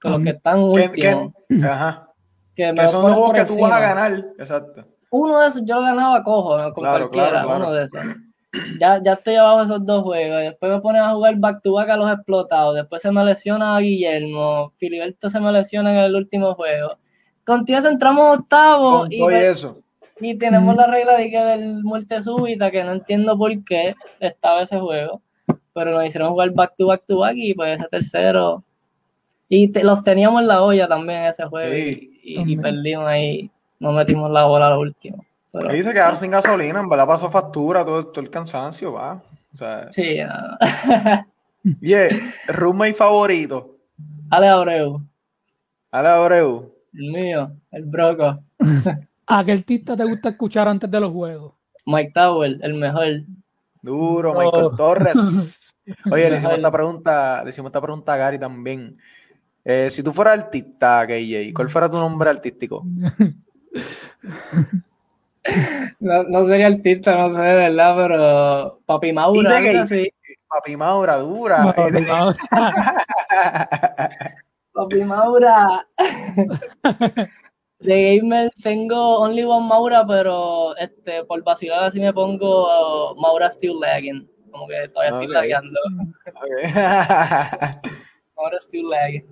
Speaker 3: Con los que están últimos.
Speaker 1: ajá.
Speaker 3: Que me
Speaker 1: Que son los juegos que tú vas a ganar. Exacto.
Speaker 3: Uno de esos yo lo ganaba cojo, ¿no? con
Speaker 1: Claro,
Speaker 3: cualquiera,
Speaker 1: claro, claro.
Speaker 3: uno de esos. Ya, ya estoy abajo de esos dos juegos. Después me ponen a jugar back to back a los explotados. Después se me lesiona a Guillermo. Filiberto se me lesiona en el último juego. Contigo entramos octavo y,
Speaker 1: y
Speaker 3: de-
Speaker 1: eso.
Speaker 3: y tenemos la regla de que del muerte súbita, que no entiendo por qué estaba ese juego. Pero nos hicieron jugar back to back to back y pues ese tercero. Y te- los teníamos en la olla también ese juego
Speaker 1: Sí.
Speaker 3: y, y- y
Speaker 2: También.
Speaker 3: perdimos ahí. No metimos la bola a lo último. Pero,
Speaker 1: Ahí se quedaron sin gasolina, en verdad pasó factura, todo, todo el cansancio, va. O sea,
Speaker 3: sí, nada.
Speaker 1: yeah, roommate favorito.
Speaker 3: Ale Abreu,
Speaker 1: Ale Abreu.
Speaker 3: El mío, el Broco.
Speaker 2: ¿A qué artista te gusta escuchar antes de los juegos?
Speaker 3: Mike Tower, el mejor.
Speaker 1: Duro, Michael Torres. Oye, le hicimos esta pregunta, le hicimos esta pregunta a Gary también. Eh, si tú fueras artista, KJ, ¿cuál fuera tu nombre artístico?
Speaker 3: No, no sería artista, no sé, de verdad, pero Papi Maura, sí.
Speaker 1: Papi Maura, dura.
Speaker 2: Papi Maura.
Speaker 3: Papi Maura. De gamer tengo Only One Maura, pero este, por vacilar así me pongo uh, Maura Still Lagging. Como que todavía estoy lagueando. Maura Still Lagging.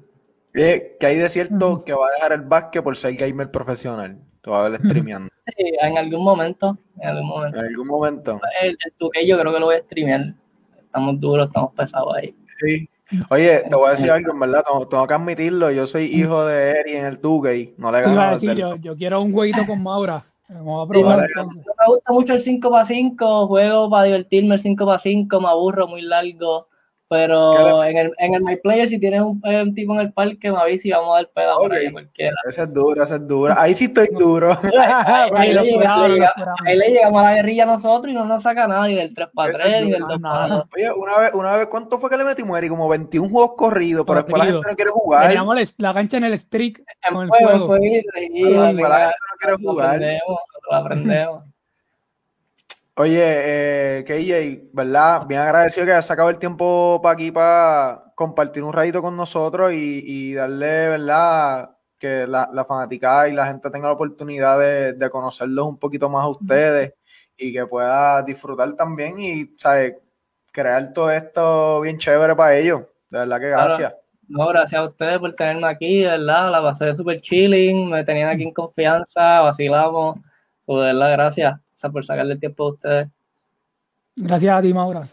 Speaker 1: ¿Qué hay de cierto que va a dejar el básquet por ser gamer profesional? Tú vas a ver streameando.
Speaker 3: Sí, en algún momento. En algún momento.
Speaker 1: En algún momento.
Speaker 3: El, el yo creo que lo voy a streamear. Estamos duros, estamos pesados ahí.
Speaker 1: Sí. Oye, te voy a decir algo, en verdad, tengo, que admitirlo, yo soy hijo de Eri en el 2 no le
Speaker 2: gano. Decir, yo, yo, quiero un jueguito con Maura. Vamos a probar.
Speaker 3: me, gusta mucho el 5x5, juego para divertirme el 5x5, me aburro muy largo. Pero en el, en el My Player, si tienes un, un, tipo en el parque, me avisa y vamos a dar pedo okay. por ahí cualquiera.
Speaker 1: Esa es dura, esa es dura. Ahí sí estoy duro.
Speaker 3: ahí, ahí, le llegamos, a la guerrilla a nosotros y no nos saca nadie del 3x3 ni del 2x2.
Speaker 1: Oye, una vez, una vez, ¿cuánto fue que le metimos, Eri? Como 21 juegos corridos, pero después la gente no quiere jugar.
Speaker 2: Teníamos la cancha en el streak
Speaker 3: en con el fuego. fuego. Sí, la gente no quiere jugar. Aprendemos, lo aprendemos.
Speaker 1: Oye, eh, KJ, ¿verdad? Bien agradecido que hayas sacado el tiempo para aquí para compartir un ratito con nosotros y, darle, ¿verdad? Que la, la, fanaticada y la gente tenga la oportunidad de, conocerlos un poquito más a ustedes y que pueda disfrutar también y, ¿sabes? Crear todo esto bien chévere para ellos. De verdad que gracias.
Speaker 3: No, gracias a ustedes por tenerme aquí, de verdad. La pasé súper chilling, me tenían aquí en confianza, vacilamos. de verdad, gracias sea, por sacarle el tiempo a ustedes.
Speaker 2: Gracias a ti, Maura.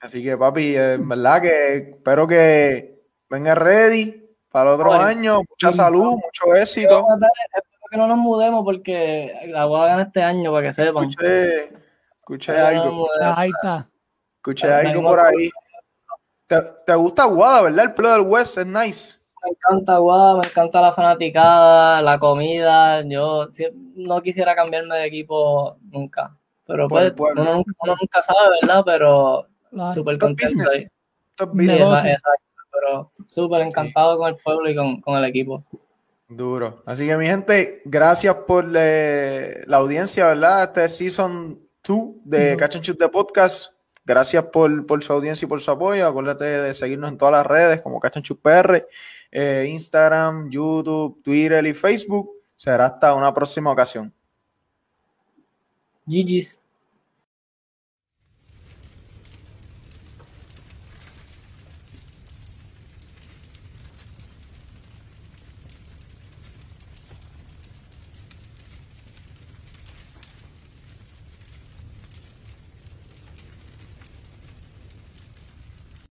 Speaker 1: Así que, papi, en verdad que espero que venga ready para el otro año. Mucha salud, mucho éxito.
Speaker 3: Espero que no nos mudemos porque la voy a ganar este año, para que sepan.
Speaker 1: Escuché, escuché algo.
Speaker 2: ahí está.
Speaker 1: Escuché algo por ahí. ¿Te, ¿Te, gusta Guada, verdad? El pelo del West es nice
Speaker 3: me encanta Guada, me encanta la fanaticada, la comida. Yo no quisiera cambiarme de equipo nunca. Pero pues, uno, nunca sabe, ¿verdad? Pero súper contento ahí. pero súper encantado con el pueblo y con, el equipo.
Speaker 1: Duro. Así que mi gente, gracias por eh, la audiencia, ¿verdad? Este es Season 2 de uh Catch de Podcast. Gracias por, por, su audiencia y por su apoyo. Acuérdate de seguirnos en todas las redes como Catch PR. Eh, Instagram, YouTube, Twitter y Facebook. Será hasta una próxima ocasión.
Speaker 3: GG's.